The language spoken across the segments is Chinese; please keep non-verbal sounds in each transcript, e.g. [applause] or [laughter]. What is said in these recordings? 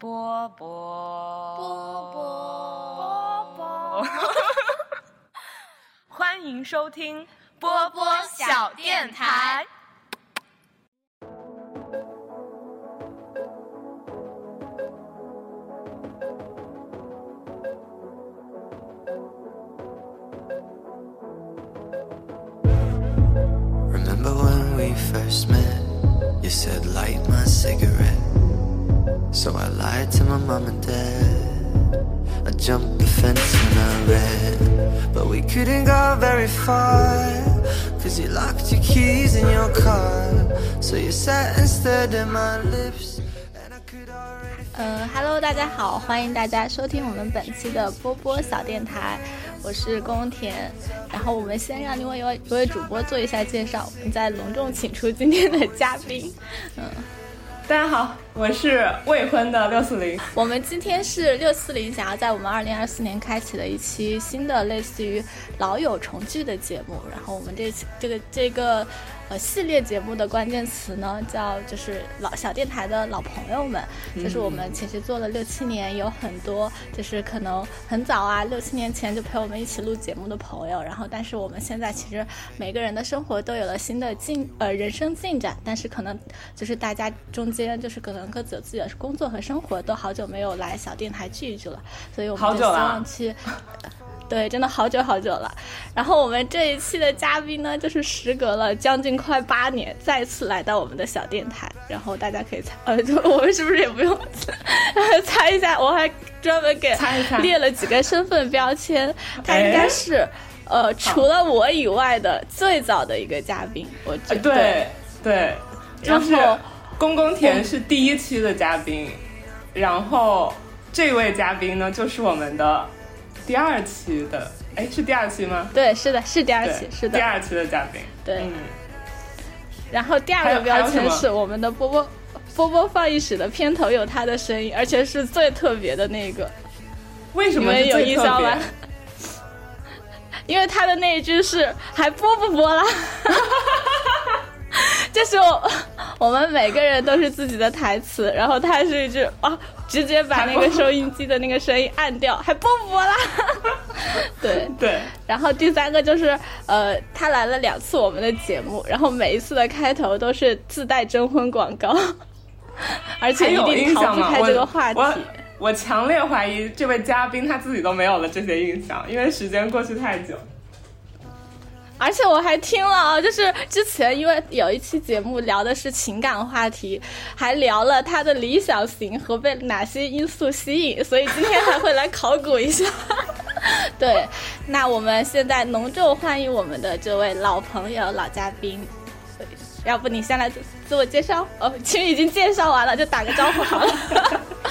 波波波波波，欢迎收听波波小电台。 Remember [laughs] when we first met? You said light my cigarette. So I lied to my mom and dad. I jumped the fence and I ran. But we couldn't go very far. Cause you locked your keys in your car. So you sat and stared at my lips. And I could already 嗯哈喽，大家好，欢迎大家收听我们本期的波波小电台，我是宫田。然后我们先让另外一位一位主播做一下介绍，我们再隆重请出今天的嘉宾。嗯，大家好，我是未婚的六四零。我们今天是六四零想要在我们二零二四年开启的一期新的类似于老友重聚的节目。然后我们这期这个这个呃系列节目的关键词呢，叫就是老小电台的老朋友们，就是我们其实做了六七年，有很多就是可能很早啊六七年前就陪我们一起录节目的朋友。然后但是我们现在其实每个人的生活都有了新的进呃人生进展，但是可能就是大家中间就是可能各自有自己的工作和生活，都好久没有来小电台聚一聚了，所以我们就希望去。对，真的好久好久了。然后我们这一期的嘉宾呢，就是时隔了将近快八年，再次来到我们的小电台。然后大家可以猜，呃，就我们是不是也不用猜一下？我还专门给列了几个身份标签，他应该是。呃，除了我以外的最早的一个嘉宾，我觉呃得对对，就是然后公公田是第一期的嘉宾，然后这位嘉宾呢就是我们的第二期的，哎，是第二期吗？对，是的，是第二期，是的，第二期的嘉宾。对。嗯，然后第二个标签是我们的波波波波放映室的片头有他的声音，而且是最特别的那个，为什么有印象吗？[laughs] 因为他的那一句是“还播不播啦”，[laughs] 就是我 [laughs] 我们每个人都是自己的台词，然后他是一句啊，直接把那个收音机的那个声音按掉，[laughs] 还播不播啦？[laughs] 对，对，然后第三个就是，呃，他来了两次我们的节目，然后每一次的开头都是自带征婚广告，[laughs] 而且一定逃不？开这个话题。我强烈怀疑这位嘉宾他自己都没有了这些印象，因为时间过去太久。而且我还听了啊，就是之前因为有一期节目聊的是情感话题，还聊了他的理想型和被哪些因素吸引，所以今天还会来考古一下。[laughs] 对，那我们现在隆重欢迎我们的这位老朋友、老嘉宾。要不你先来自自我介绍？哦，其实已经介绍完了，就打个招呼好了。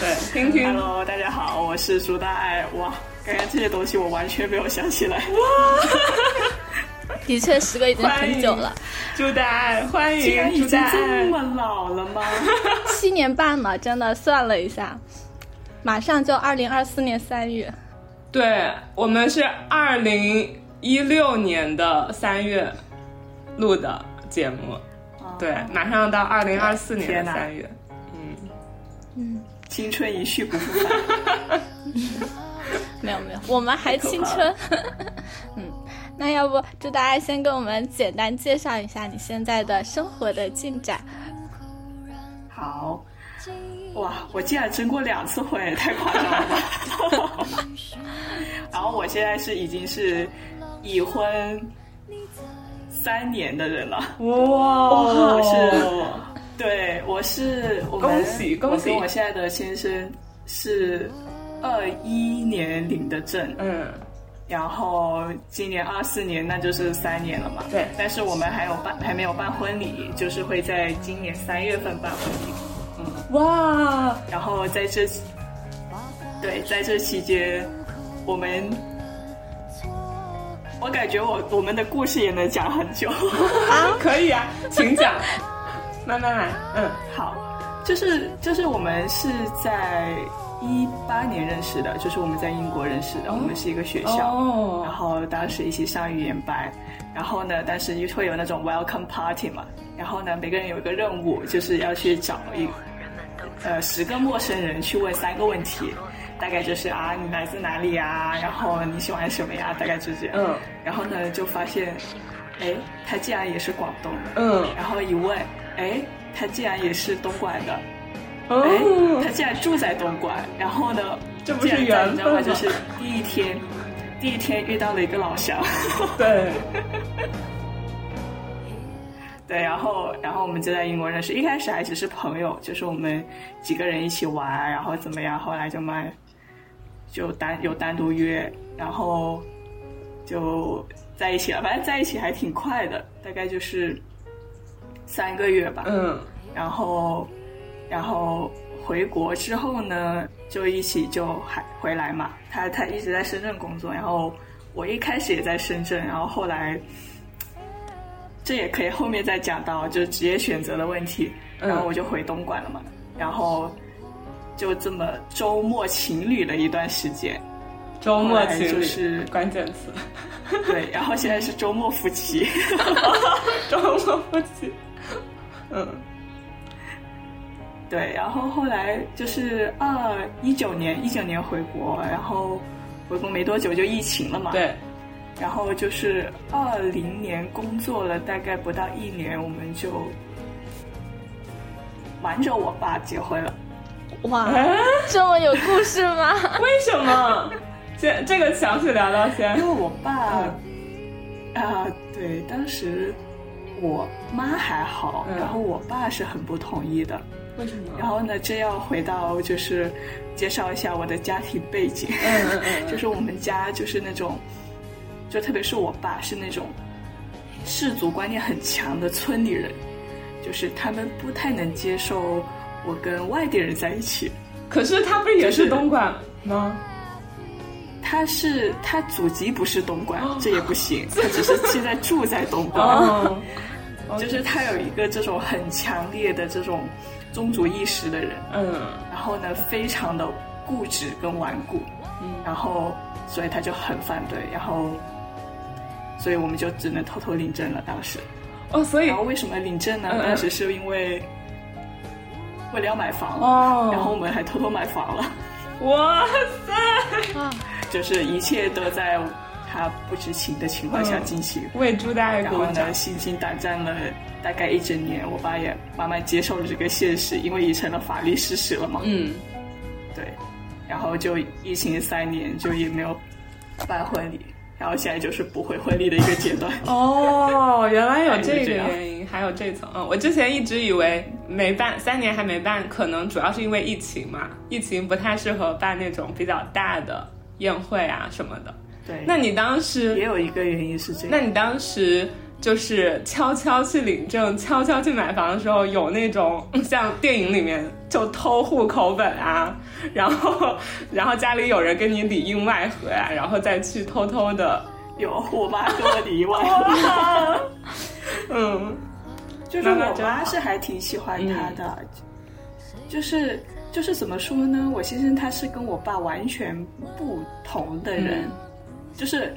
对，听听 Hello，大家好，我是苏大爱。哇，刚刚这些东西我完全没有想起来。的确，时隔已经很久了，朱大爱，欢竟然已经迎朱大爱。这么老了吗？七年半了，真的算了一下，马上就二零二四年三月。对我们是二零一六年的三月录的节目，对，马上到二零二四年的三月。嗯嗯青春一去不复返。[laughs] 没有没有，我们还青春。[laughs] [laughs] 嗯，那要不祝大家先跟我们简单介绍一下你现在的生活的进展。好，哇，我竟然征过两次婚，也太夸张了吧！[laughs] 然后我现在是已经是已婚三年的人了。哇我是对，我是我们恭喜恭喜我跟我现在的先生是二一年领的证，嗯，然后今年二四年那就是三年了嘛。对。但是我们还有办还没有办婚礼，就是会在今年三月份办婚礼。嗯。哇，然后在这，对，在这期间，我们，我感觉我我们的故事也能讲很久。啊，[laughs] 可以啊，请讲，[laughs] 慢慢来，嗯，好，就是就是我们是在一八年认识的，就是我们在英国认识的，我们是一个学校，哦然后当时一起上语言班，然后呢，当时会有那种 welcome party 嘛，然后呢，每个人有一个任务，就是要去找一呃十个陌生人去问三个问题，大概就是啊你来自哪里呀，然后你喜欢什么呀，大概就这样。嗯，然后呢就发现，哎，他竟然也是广东的。嗯，然后一问，哎，他竟然也是东莞的。哦，哎，他竟然住在东莞，然后呢，这不是？缘分吗就是第一天，第一天遇到了一个老乡。对，[laughs] 对，然后然后我们就在英国认识，一开始还只是朋友，就是我们几个人一起玩，然后怎么样，后来就慢就单有单独约，然后就在一起了，反正在一起还挺快的，大概就是三个月吧。嗯然后然后回国之后呢，就一起就还回来嘛。他他一直在深圳工作，然后我一开始也在深圳，然后后来这也可以后面再讲到，就是职业选择的问题。嗯然后我就回东莞了嘛，然后就这么周末情侣了一段时间，周末就是 [laughs] 关键词，对，然后现在是周末夫妻。[laughs] 周末夫妻，嗯对，然后后来就是二一九年，一九年回国，然后回国没多久就疫情了嘛。。对，然后就是二零年工作了大概不到一年，我们就瞒着我爸结婚了。哇，哎，这么有故事吗？[laughs] 为什么？这这个详细聊聊先因为。我爸啊、对，当时我妈还好，嗯然后我爸是很不同意的。为什么？然后呢，这要回到就是介绍一下我的家庭背景。嗯嗯嗯 [laughs] 就是我们家就是那种，就特别是我爸是那种氏族观念很强的村里人，就是他们不太能接受我跟外地人在一起。可是他不是也是是东莞吗？他是他祖籍不是东莞，这也不行，[laughs] 他只是现在住在东莞。哦，[laughs] 就是他有一个这种很强烈的这种宗族意识的人，嗯。然后呢，非常的固执跟顽固，嗯。然后所以他就很反对，然后所以我们就只能偷偷领证了。当时，哦，所以然后为什么领证呢？当时是因为为了要买房，哦，然后我们还偷偷买房了，哇塞，啊，就是一切都在他不知情的情况下嗯进行。为朱大爷然后鼓掌呢，。心惊胆战了大概一整年，我爸也慢慢接受了这个现实，因为已成了法律事实了嘛。嗯，对，然后就疫情三年，就也没有办婚礼，然后现在就是不会婚礼的一个阶段。哦，原来有这个 [laughs] 原因，还有这层。嗯，我之前一直以为没办三年还没办，可能主要是因为疫情嘛，疫情不太适合办那种比较大的宴会啊什么的。对，那你当时也，有一个原因是这样。那你当时就是悄悄去领证、悄悄去买房的时候，有那种 [laughs] 像电影里面就偷户口本啊，然后然后家里有人跟你里应外合呀、然后再去偷偷的，有我妈跟我里外，[laughs] 嗯。就是我妈是还挺喜欢他的，就是就是怎么说呢？我先生他是跟我爸完全不同的人，嗯。就是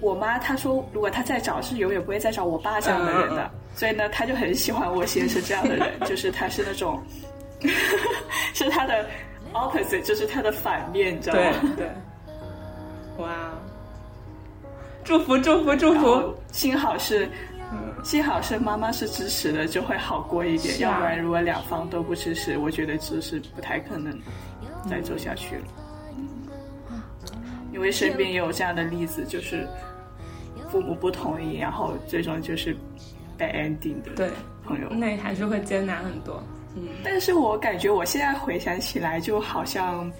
我妈她说，如果她再找，是永远不会再找我爸这样的人的，所以呢，她就很喜欢我先生这样的人，[laughs] 就是他是那种，[laughs] 是他的 opposite，就是他的反面，你知道吗？对，哇，祝福祝福祝福，幸好是。幸好是妈妈是支持的，就会好过一点。啊要不然，如果两方都不支持，我觉得这是不太可能再走下去了。因为身边也有这样的例子，就是父母不同意，然后最终就是 bad ending 的对，朋友。那还是会艰难很多。嗯，但是我感觉我现在回想起来，就好像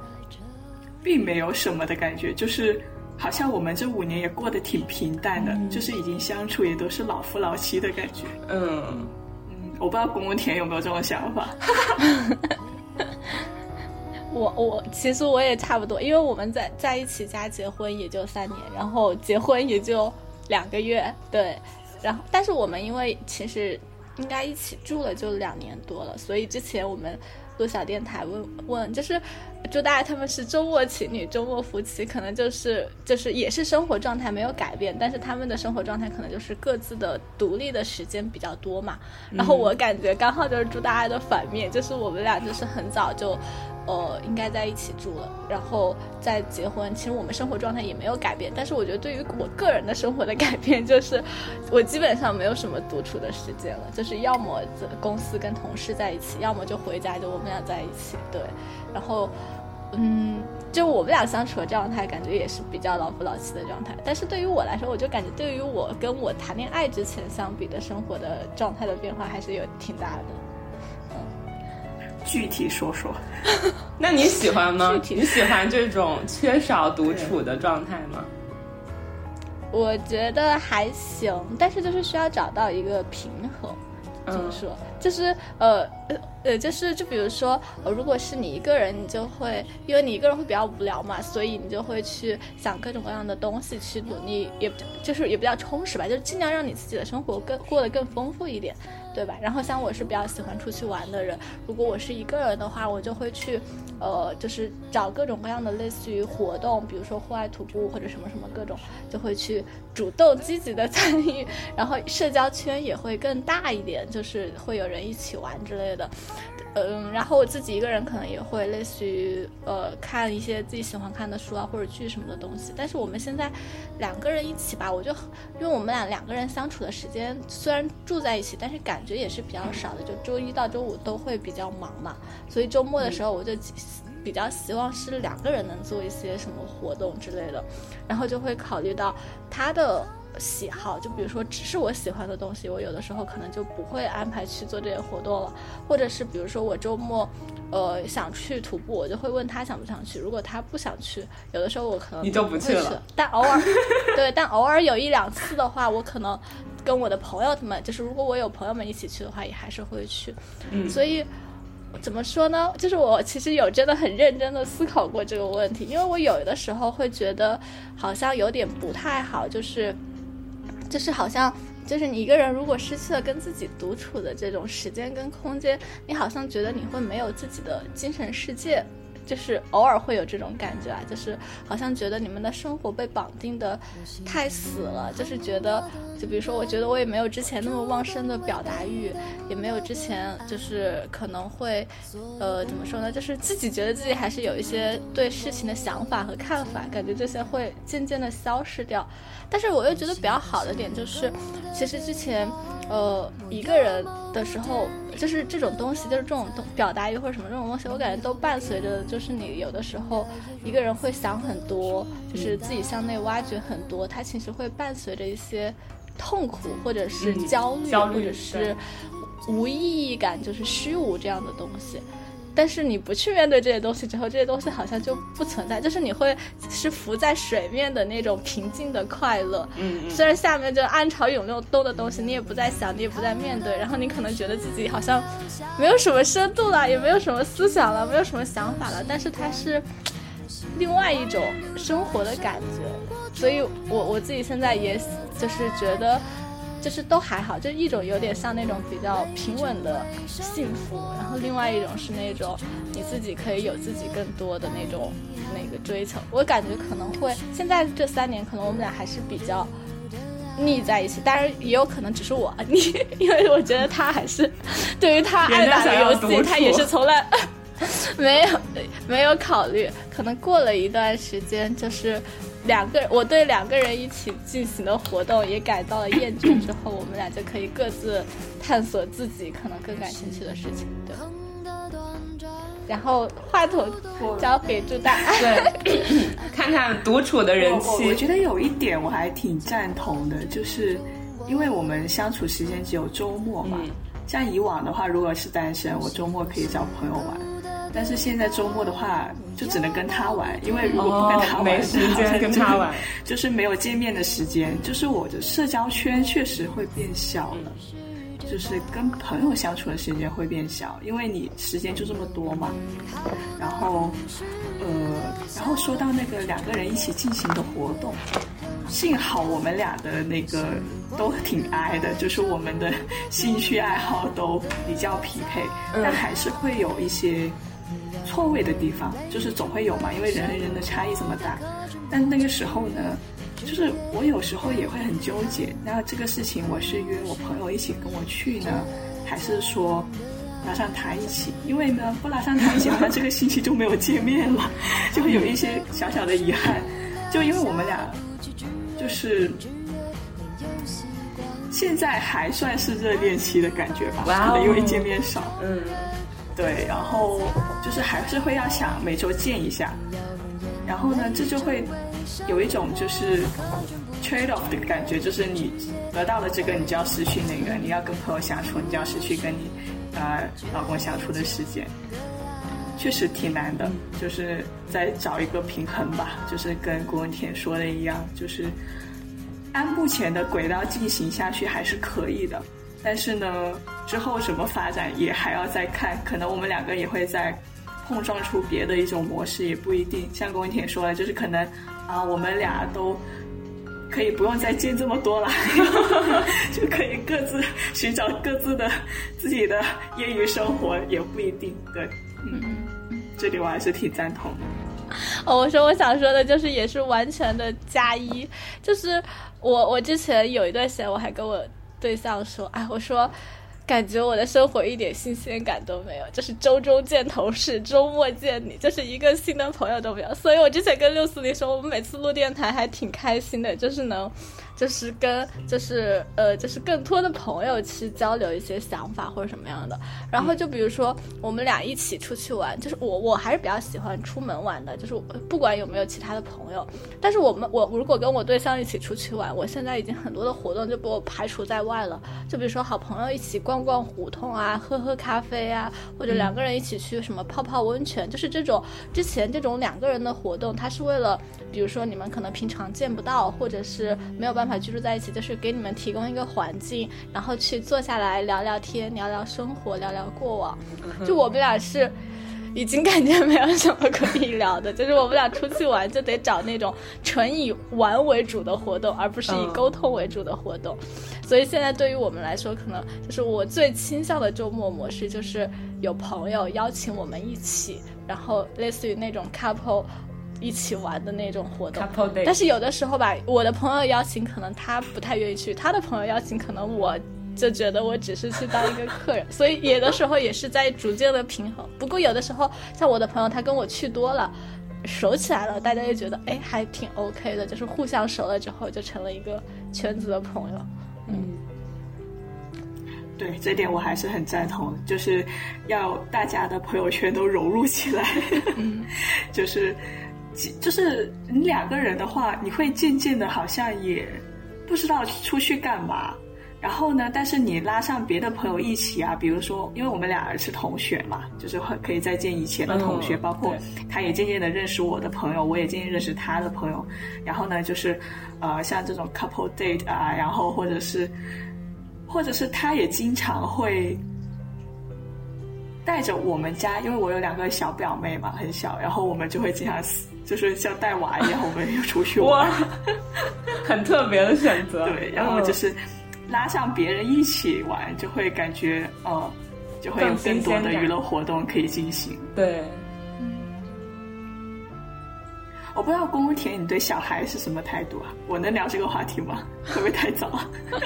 并没有什么的感觉，就是好像我们这五年也过得挺平淡的，就是已经相处也都是老夫老妻的感觉。嗯，嗯，我不知道公公田有没有这种想法。[laughs] 我我其实我也差不多，因为我们在在一起加结婚也就三年，然后结婚也就两个月，对，然后但是我们因为其实应该一起住了就两年多了，所以之前我们录小电台，问问就是朱大家他们是周末情侣，周末夫妻，可能就是就是也是生活状态没有改变，但是他们的生活状态可能就是各自的独立的时间比较多嘛。然后我感觉刚好就是朱大家的反面，就是我们俩就是很早就。呃，应该在一起住了，然后再结婚。其实我们生活状态也没有改变，但是我觉得对于我个人的生活的改变，就是我基本上没有什么独处的时间了，就是要么在公司跟同事在一起，要么就回家就我们俩在一起。对，然后嗯，就我们俩相处的状态，感觉也是比较老夫老妻的状态。但是对于我来说，我就感觉对于我跟我谈恋爱之前相比的生活的状态的变化，还是有挺大的。具体说说，[laughs] 那你喜欢吗？你喜欢这种缺少独处的状态吗？我觉得还行，但是就是需要找到一个平衡。怎么说？就是呃呃，就是就比如说，如果是你一个人，你就会因为你一个人会比较无聊嘛，所以你就会去想各种各样的东西，去努力，也就是也比较充实吧，就是尽量让你自己的生活更过得更丰富一点。对吧？然后像我是比较喜欢出去玩的人，如果我是一个人的话，我就会去，呃，就是找各种各样的类似于活动，比如说户外徒步或者什么什么各种，就会去主动积极的 [laughs] 参与，然后社交圈也会更大一点，就是会有人一起玩之类的。嗯，然后我自己一个人可能也会类似于呃看一些自己喜欢看的书啊或者剧什么的东西。但是我们现在两个人一起吧，我就因为我们俩两个人相处的时间虽然住在一起，但是感觉也是比较少的，就周一到周五都会比较忙嘛。所以周末的时候我就比较希望是两个人能做一些什么活动之类的，然后就会考虑到他的。喜好就比如说，只是我喜欢的东西，我有的时候可能就不会安排去做这些活动了。或者是比如说我周末，呃，想去徒步，我就会问他想不想去。如果他不想去，有的时候我可能你就不去了。但偶尔，对，但偶尔有一两次的话，我可能跟我的朋友他们，就是如果我有朋友们一起去的话，也还是会去。嗯，所以怎么说呢？就是我其实有真的很认真的思考过这个问题，因为我有的时候会觉得好像有点不太好，就是。就是好像，就是你一个人如果失去了跟自己独处的这种时间跟空间，你好像觉得你会没有自己的精神世界。就是偶尔会有这种感觉啊，就是好像觉得你们的生活被绑定的太死了，就是觉得，就比如说，我觉得我也没有之前那么旺盛的表达欲，也没有之前就是可能会，呃，怎么说呢？就是自己觉得自己还是有一些对事情的想法和看法，感觉这些会渐渐的消失掉。但是我又觉得比较好的点就是，其实之前。呃，一个人的时候，就是这种东西，就是这种表达欲或者什么这种东西，我感觉都伴随着，就是你有的时候一个人会想很多，就是自己向内挖掘很多，它其实会伴随着一些痛苦或者是焦虑，或者是无意义感，就是虚无这样的东西。但是你不去面对这些东西之后，这些东西好像就不存在，就是你会是浮在水面的那种平静的快乐。嗯，虽然下面就暗潮涌流动的东西，你也不再想，你也不再面对，然后你可能觉得自己好像没有什么深度了，也没有什么思想了，没有什么想法了。但是它是另外一种生活的感觉，所以我我自己现在也就是觉得。就是都还好，就一种有点像那种比较平稳的幸福，然后另外一种是那种你自己可以有自己更多的那种那个追求。我感觉可能会现在这三年，可能我们俩还是比较腻在一起，当然也有可能只是我 [laughs] 腻，因为我觉得他还是对于他爱打的游戏，他也是从来 [laughs] 没有没有考虑。可能过了一段时间，就是。两个人，我对两个人一起进行的活动也感到了厌倦，之后我们俩就可以各自探索自己可能更感兴趣的事情。对，然后话筒交给朱大，对，看看独处的人气。我觉得有一点我还挺赞同的，就是因为我们相处时间只有周末嘛。像以往的话，如果是单身，我周末可以找朋友玩。但是现在周末的话，就只能跟他玩，因为如果不跟他玩，没时间 [laughs] 跟他玩，[laughs] 就是没有见面的时间，就是我的社交圈确实会变小了，就是跟朋友相处的时间会变小，因为你时间就这么多嘛。然后，呃，然后说到那个两个人一起进行的活动，幸好我们俩的那个都挺挨的，就是我们的兴趣爱好都比较匹配，但还是会有一些错位的地方，就是总会有嘛，因为人和人的差异这么大。但那个时候呢，就是我有时候也会很纠结，那这个事情我是约我朋友一起跟我去呢，还是说拉上他一起？因为呢，不拉上他一起，好像这个星期就没有见面了，[laughs] 就会有一些小小的遗憾。就因为我们俩。就是现在还算是热恋期的感觉吧，可能因为见面少，嗯，对，然后就是还是会要想每周见一下，然后呢，这就会有一种就是 trade off 的感觉，就是你得到了这个，你就要失去那个，你要跟朋友相处，你就要失去跟你呃老公相处的时间，确实挺难的，就是在找一个平衡吧，就是跟郭文田说的一样，就是。按目前的轨道进行下去还是可以的，但是呢，之后什么发展也还要再看，可能我们两个也会再碰撞出别的一种模式，也不一定。像龚文婷说的，就是可能啊，我们俩都可以不用再见这么多了，[laughs] 就可以各自寻找各自的自己的业余生活，也不一定。对，嗯，这里我还是挺赞同的。哦，我说我想说的就是，也是完全的加一，就是我我之前有一段时间，我还跟我对象说，哎，我说感觉我的生活一点新鲜感都没有，就是周中见同事，周末见你，就是一个新的朋友都没有。所以我之前跟六四零说，我们每次录电台还挺开心的，就是能。就是跟就是呃就是更多的朋友去交流一些想法或者什么样的，然后就比如说我们俩一起出去玩，就是我我还是比较喜欢出门玩的，就是不管有没有其他的朋友，但是我们我如果跟我对象一起出去玩，我现在已经很多的活动就被我排除在外了，就比如说好朋友一起逛逛胡同啊，喝喝咖啡啊，或者两个人一起去什么泡泡温泉，就是这种之前这种两个人的活动，它是为了比如说你们可能平常见不到，或者是没有办法。办法居住在一起，就是给你们提供一个环境，然后去坐下来聊聊天，聊聊生活，聊聊过往。就我们俩是已经感觉没有什么可以聊的，就是我们俩出去玩就得找那种纯以玩为主的活动，而不是以沟通为主的活动。所以现在对于我们来说，可能就是我最倾向的周末模式，就是有朋友邀请我们一起，然后类似于那种 couple。一起玩的那种活动，但是有的时候吧，我的朋友邀请可能他不太愿意去，他的朋友邀请可能我就觉得我只是去当一个客人，所以有的时候也是在逐渐的平衡。不过有的时候像我的朋友他跟我去多了，熟起来了，大家就觉得哎还挺 OK 的，就是互相熟了之后就成了一个圈子的朋友。嗯，对，这点我还是很赞同，就是要大家的朋友圈都融入起来，[laughs] 就是。就是你两个人的话，你会渐渐的，好像也不知道出去干嘛。然后呢，但是你拉上别的朋友一起啊，比如说，因为我们俩是同学嘛，就是会可以再见以前的同学，包括他也渐渐的认识我的朋友，我也渐渐认识他的朋友。然后呢，就是呃，像这种 couple date 啊，然后或者是，或者是他也经常会。带着我们家，因为我有两个小表妹嘛，很小，然后我们就会经常就是像带娃一样，我们又出去玩，很特别的选择。对，然后就是拉上别人一起玩，就会感觉哦，就会有更多的娱乐活动可以进行。对，我不知道宫田，你对小孩是什么态度啊？我能聊这个话题吗？会不会太早？[laughs]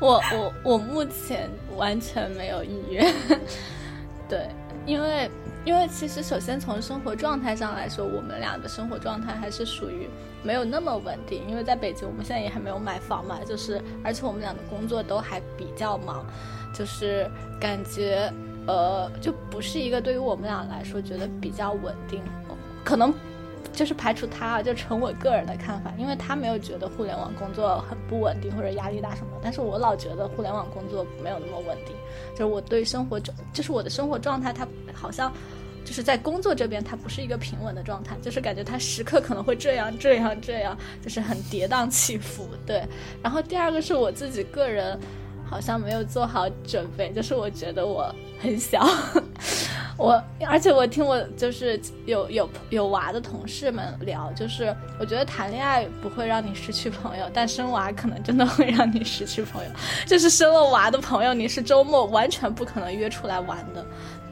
我我我目前完全没有意愿，[laughs] 对，因为因为其实首先从生活状态上来说，我们俩的生活状态还是属于没有那么稳定。因为在北京，我们现在也还没有买房嘛，就是而且我们俩的工作都还比较忙，就是感觉呃就不是一个对于我们俩来说觉得比较稳定，可能。就是排除他啊，就纯我个人的看法，因为他没有觉得互联网工作很不稳定或者压力大什么，但是我老觉得互联网工作没有那么稳定，就是我对生活状，就是我的生活状态，它好像就是在工作这边，它不是一个平稳的状态，就是感觉它时刻可能会这样这样这样，就是很跌宕起伏。对，然后第二个是我自己个人好像没有做好准备，就是我觉得我很小。[laughs] 我而且我听我就是有有有娃的同事们聊，就是我觉得谈恋爱不会让你失去朋友，但生娃可能真的会让你失去朋友。就是生了娃的朋友，你是周末完全不可能约出来玩的，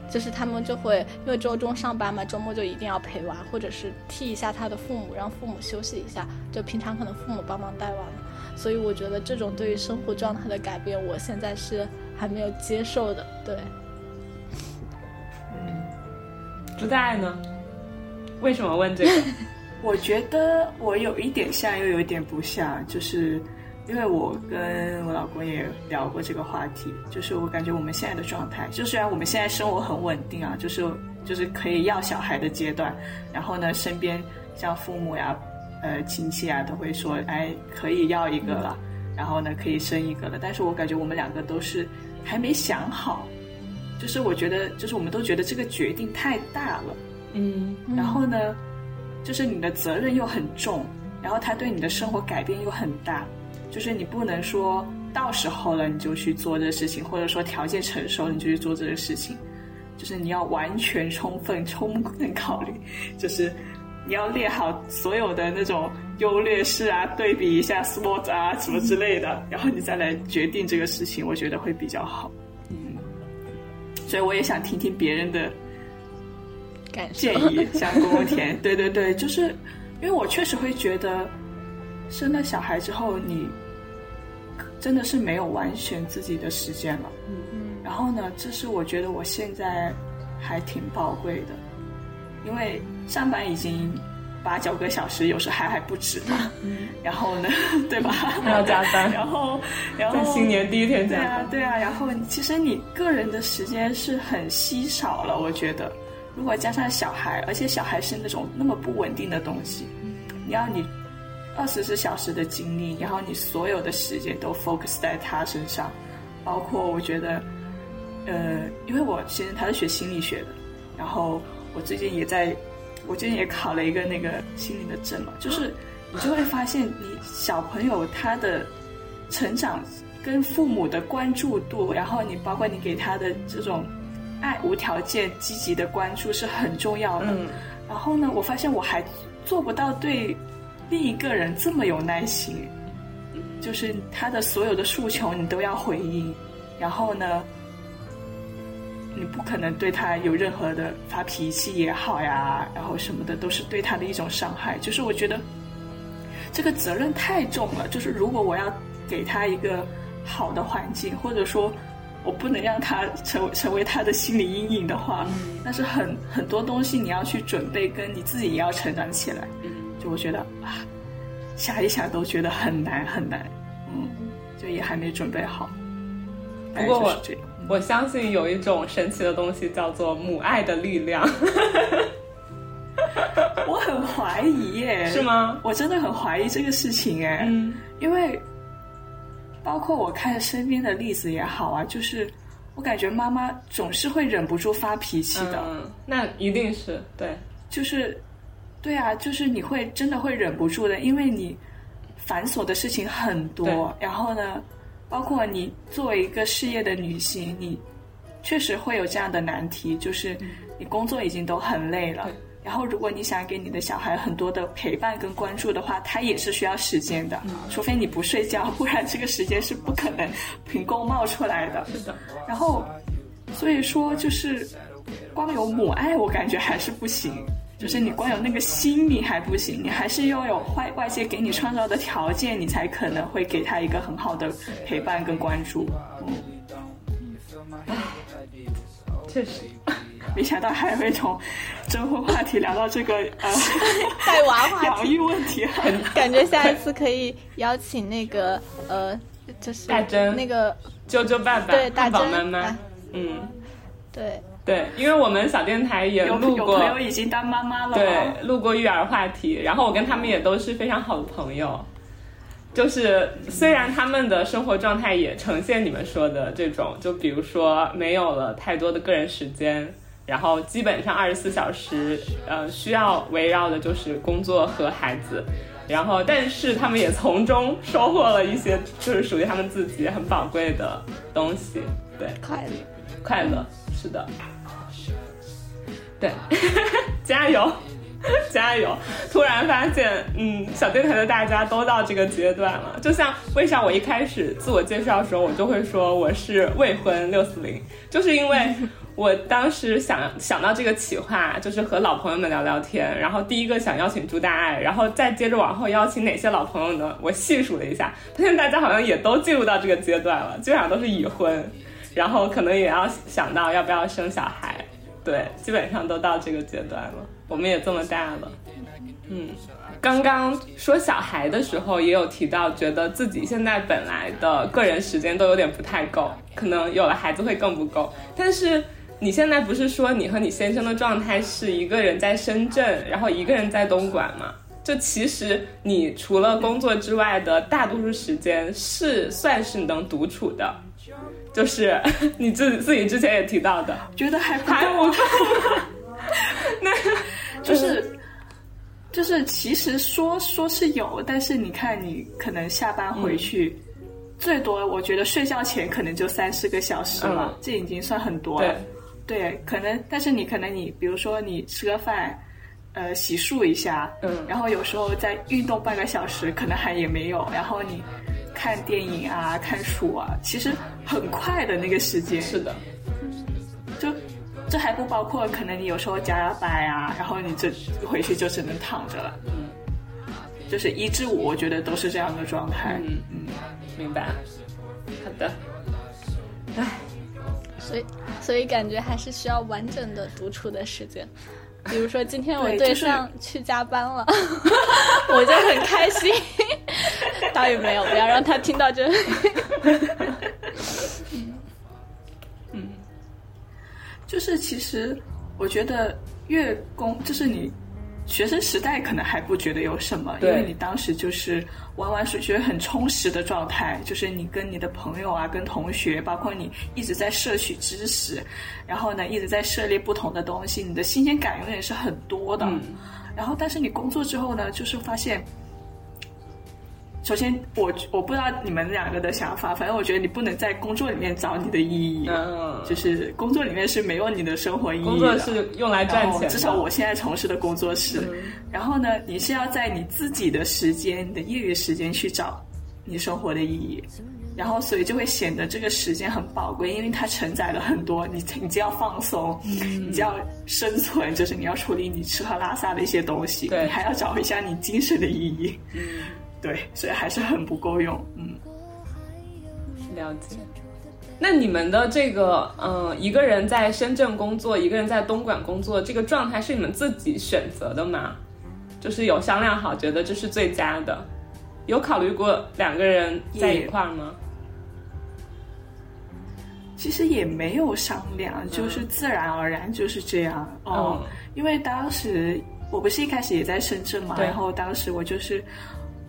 就是他们就会因为周中上班嘛，周末就一定要陪娃，或者是替一下他的父母，让父母休息一下，就平常可能父母帮忙带娃。所以我觉得这种对于生活状态的改变，我现在是还没有接受的，对。嗯不在爱呢？为什么问这个？[laughs] 我觉得我有一点像，又有一点不像，就是因为我跟我老公也聊过这个话题，就是我感觉我们现在的状态，就虽然我们现在生活很稳定啊，就是就是可以要小孩的阶段，然后呢，身边像父母呀、呃亲戚啊都会说，哎，可以要一个了，然后呢可以生一个了，但是我感觉我们两个都是还没想好。就是我觉得，就是我们都觉得这个决定太大了，嗯，然后呢，就是你的责任又很重，然后他对你的生活改变又很大，就是你不能说到时候了你就去做这个事情，或者说条件成熟你就去做这个事情，就是你要完全充分充分考虑，就是你要列好所有的那种优劣势啊，对比一下 SWOT 啊什么之类的，然后你再来决定这个事情，我觉得会比较好。嗯所以我也想听听别人的建议，像公公田，[laughs] 对对对，就是因为我确实会觉得，生了小孩之后，你真的是没有完全自己的时间了。嗯嗯。然后呢，这是我觉得我现在还挺宝贵的，因为上班已经。八九个小时，有时还还不止呢。然后呢，[laughs] 对吧？还要加班。然后，然后新年第一天加班。对啊，对啊。然后，其实你个人的时间是很稀少了。我觉得，如果加上小孩，而且小孩是那种那么不稳定的东西，你要你二十四小时的精力，然后你所有的时间都 focus 在他身上，包括我觉得，呃，因为我先生他是学心理学的，然后我最近也在。我最近也考了一个那个心灵的证嘛，就是你就会发现，你小朋友他的成长跟父母的关注度，然后你包括你给他的这种爱、无条件、积极的关注是很重要的。然后呢，我发现我还做不到对另一个人这么有耐心，就是他的所有的诉求你都要回应，然后呢。你不可能对他有任何的发脾气也好呀，然后什么的都是对他的一种伤害。就是我觉得这个责任太重了。就是如果我要给他一个好的环境，或者说我不能让他成成为他的心理阴影的话，但是很很多东西你要去准备，跟你自己也要成长起来。就我觉得啊，想一想都觉得很难很难。嗯，就也还没准备好。不过我。我相信有一种神奇的东西叫做母爱的力量。[laughs] 我很怀疑耶，[laughs] 是吗？我真的很怀疑这个事情哎，嗯，因为包括我看身边的例子也好啊，就是我感觉妈妈总是会忍不住发脾气的。嗯，那一定是对，就是对啊，就是你会真的会忍不住的，因为你繁琐的事情很多，然后呢。包括你作为一个事业的女性，你确实会有这样的难题，就是你工作已经都很累了，然后如果你想给你的小孩很多的陪伴跟关注的话，他也是需要时间的，除非你不睡觉，不然这个时间是不可能凭空冒出来的。[laughs] 是的。然后，所以说就是光有母爱，我感觉还是不行。就是你光有那个心，你还不行，你还是要有外外界给你创造的条件，你才可能会给他一个很好的陪伴跟关注。嗯，确实，[laughs] 没想到还会从征婚话题聊到这个呃 [laughs] 带娃话题、养育问题，感觉下一次可以邀请那个呃，就是大珍那个啾啾爸爸、对大宝妈妈，嗯，对。对，因为我们小电台也录过，朋友已经当妈妈了，对，录过育儿话题，然后我跟他们也都是非常好的朋友，就是虽然他们的生活状态也呈现你们说的这种，就比如说没有了太多的个人时间，然后基本上二十四小时，呃，需要围绕的就是工作和孩子，然后但是他们也从中收获了一些就是属于他们自己很宝贵的东西，对，快乐，快乐，是的。对，[laughs] 加油，加油！突然发现，嗯，小电台的大家都到这个阶段了。就像为啥我一开始自我介绍的时候，我就会说我是未婚六四零，就是因为我当时想想到这个企划，就是和老朋友们聊聊天，然后第一个想邀请朱大爱，然后再接着往后邀请哪些老朋友呢？我细数了一下，发现大家好像也都进入到这个阶段了，基本上都是已婚，然后可能也要想到要不要生小孩。对，基本上都到这个阶段了，我们也这么大了。嗯，刚刚说小孩的时候，也有提到，觉得自己现在本来的个人时间都有点不太够，可能有了孩子会更不够。但是你现在不是说你和你先生的状态是一个人在深圳，然后一个人在东莞吗？就其实你除了工作之外的大多数时间是算是能独处的。就是 [laughs] 你自自己之前也提到的，觉得还还不够。[laughs] 那就是就是其实说说是有，但是你看你可能下班回去，最多我觉得睡觉前可能就三四个小时了，这已经算很多了。对，可能但是你可能你比如说你吃个饭，呃，洗漱一下，嗯，然后有时候再运动半个小时，可能还也没有，然后你。看电影啊，看书啊，其实很快的那个时间。是的，就这还不包括可能你有时候加加班啊，然后你这回去就只能躺着了。嗯，就是一至五，我觉得都是这样的状态。嗯嗯，明白。好的。唉，所以所以感觉还是需要完整的独处的时间。比如说今天我对象去加班了，[laughs] 我就很开心。[laughs] 倒也没有，不要让他听到这里。[laughs] 嗯，就是其实我觉得月工就是你学生时代可能还不觉得有什么，因为你当时就是玩玩水水很充实的状态，就是你跟你的朋友啊、跟同学，包括你一直在摄取知识，然后呢一直在涉猎不同的东西，你的新鲜感永远是很多的。然后，但是你工作之后呢，就是发现。首先，我我不知道你们两个的想法，反正我觉得你不能在工作里面找你的意义，嗯，就是工作里面是没有你的生活意义的。工作是用来赚钱，至少我现在从事的工作是。然后呢，你是要在你自己的时间、你的业余时间去找你生活的意义，然后所以就会显得这个时间很宝贵，因为它承载了很多。你你就要放松，你就要生存，就是你要处理你吃喝拉撒的一些东西，你还要找一下你精神的意义。嗯。对，所以还是很不够用。嗯，了解。那你们的这个，嗯，一个人在深圳工作，一个人在东莞工作，这个状态是你们自己选择的吗？就是有商量好，觉得这是最佳的，有考虑过两个人在一块儿吗？其实也没有商量，就是自然而然就是这样。哦，因为当时我不是一开始也在深圳嘛，然后当时我就是。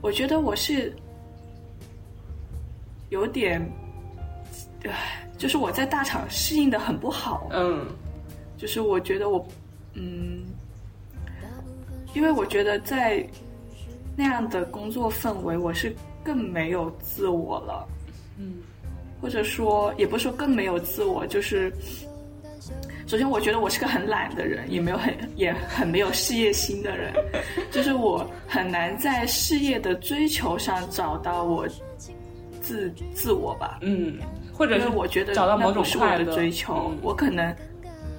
我觉得我是有点，就是我在大厂适应的很不好。嗯，就是我觉得我，嗯，因为我觉得在那样的工作氛围，我是更没有自我了。嗯，或者说，也不是说更没有自我，就是。首先，我觉得我是个很懒的人，也没有很也很没有事业心的人，[laughs] 就是我很难在事业的追求上找到我自自我吧。嗯，或者是我觉得找到某种快乐的追求，我可能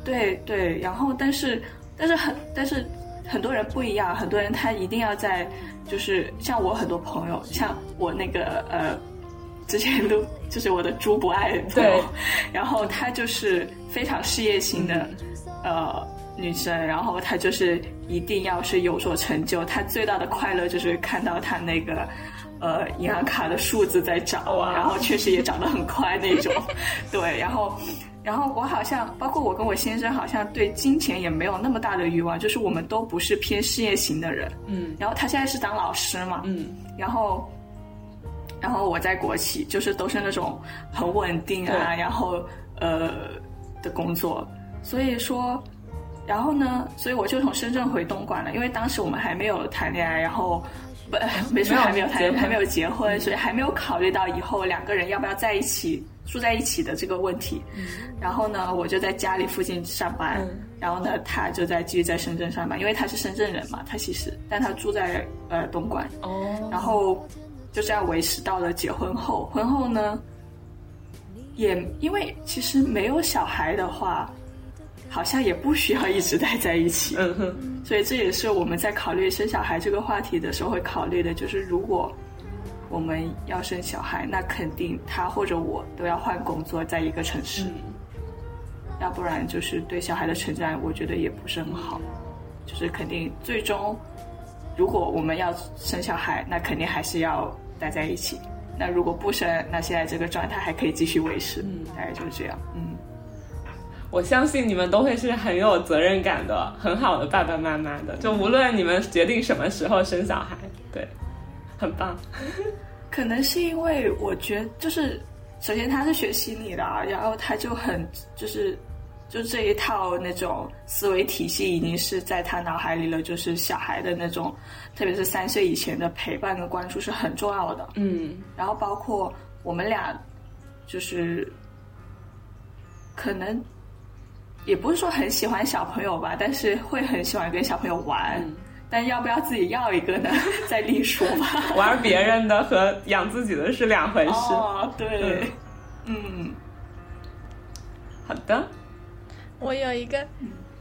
对对，然后但是但是很但是很多人不一样，很多人他一定要在就是像我很多朋友，像我那个呃。之前都就是我的猪不爱对，[laughs] 然后她就是非常事业型的呃女生，然后她就是一定要是有所成就，她最大的快乐就是看到她那个呃银行卡的数字在涨，然后确实也涨得很快那种，[laughs] 对，然后然后我好像包括我跟我先生好像对金钱也没有那么大的欲望，就是我们都不是偏事业型的人，嗯，然后他现在是当老师嘛，嗯，然后。然后我在国企，就是都是那种很稳定啊，然后呃的工作，所以说，然后呢，所以我就从深圳回东莞了，因为当时我们还没有谈恋爱，然后 [laughs] 不，没说还没有谈还还没有结婚，所以还没有考虑到以后两个人要不要在一起住在一起的这个问题。然后呢，我就在家里附近上班，嗯。然后呢，他就在继续在深圳上班，因为他是深圳人嘛，他其实但他住在呃东莞，哦，然后就这样维持到了结婚后。婚后呢，也因为其实没有小孩的话，好像也不需要一直待在一起。嗯哼，所以这也是我们在考虑生小孩这个话题的时候会考虑的，就是如果我们要生小孩，那肯定他或者我都要换工作，在一个城市，要不然就是对小孩的成长，我觉得也不是很好。就是肯定最终，如果我们要生小孩，那肯定还是要待在一起。那如果不生，那现在这个状态还可以继续维持，嗯大概就是这样。嗯，我相信你们都会是很有责任感的、很好的爸爸妈妈的。就无论你们决定什么时候生小孩，对，很棒。[laughs] 可能是因为我觉得，就是首先他是学心理的啊，然后他就很就是就这一套那种思维体系已经是在他脑海里了，就是小孩的那种，特别是三岁以前的陪伴跟关注是很重要的。嗯然后包括我们俩，就是可能也不是说很喜欢小朋友吧，但是会很喜欢跟小朋友玩。嗯但要不要自己要一个呢？[laughs] 再另说吧。[laughs] 玩别人的和养自己的是两回事。哦，对，嗯，好的，我有一个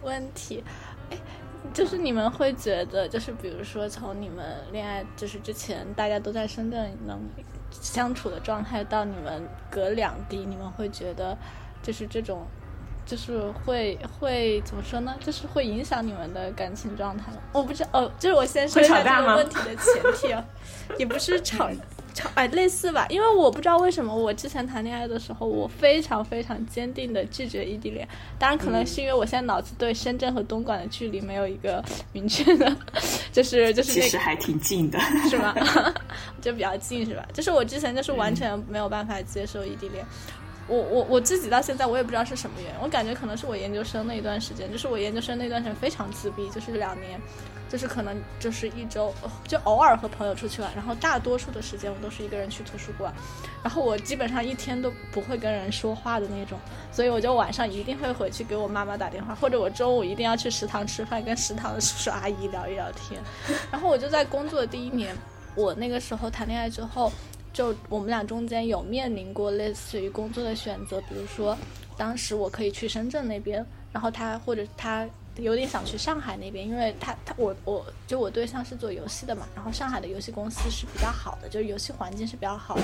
问题，哎，就是你们会觉得，就是比如说从你们恋爱就是之前大家都在深圳能相处的状态，到你们隔两地，你们会觉得就是这种。就是会会怎么说呢？就是会影响你们的感情状态吗？我不知道哦，就是我先说一下这个问题的前提啊，也不是吵吵哎类似吧，因为我不知道为什么我之前谈恋爱的时候，我非常非常坚定的拒绝异地恋。当然，可能是因为我现在脑子对深圳和东莞的距离没有一个明确的，[laughs] 就是就是那个其实还挺近的。[laughs] 是吗？[laughs] 就比较近是吧？就是我之前就是完全没有办法接受异地恋。我我我自己到现在我也不知道是什么原因，我感觉可能是我研究生那一段时间，就是我研究生那段时间非常自闭，就是两年，就是可能就是一周就偶尔和朋友出去玩，然后大多数的时间我都是一个人去图书馆，然后我基本上一天都不会跟人说话的那种，所以我就晚上一定会回去给我妈妈打电话，或者我中午一定要去食堂吃饭，跟食堂的叔叔阿姨聊一聊天，然后我就在工作的第一年，我那个时候谈恋爱之后。就我们俩中间有面临过类似于工作的选择，比如说，当时我可以去深圳那边，然后他或者他有点想去上海那边，因为他他我我就我对象是做游戏的嘛，然后上海的游戏公司是比较好的，就是游戏环境是比较好的。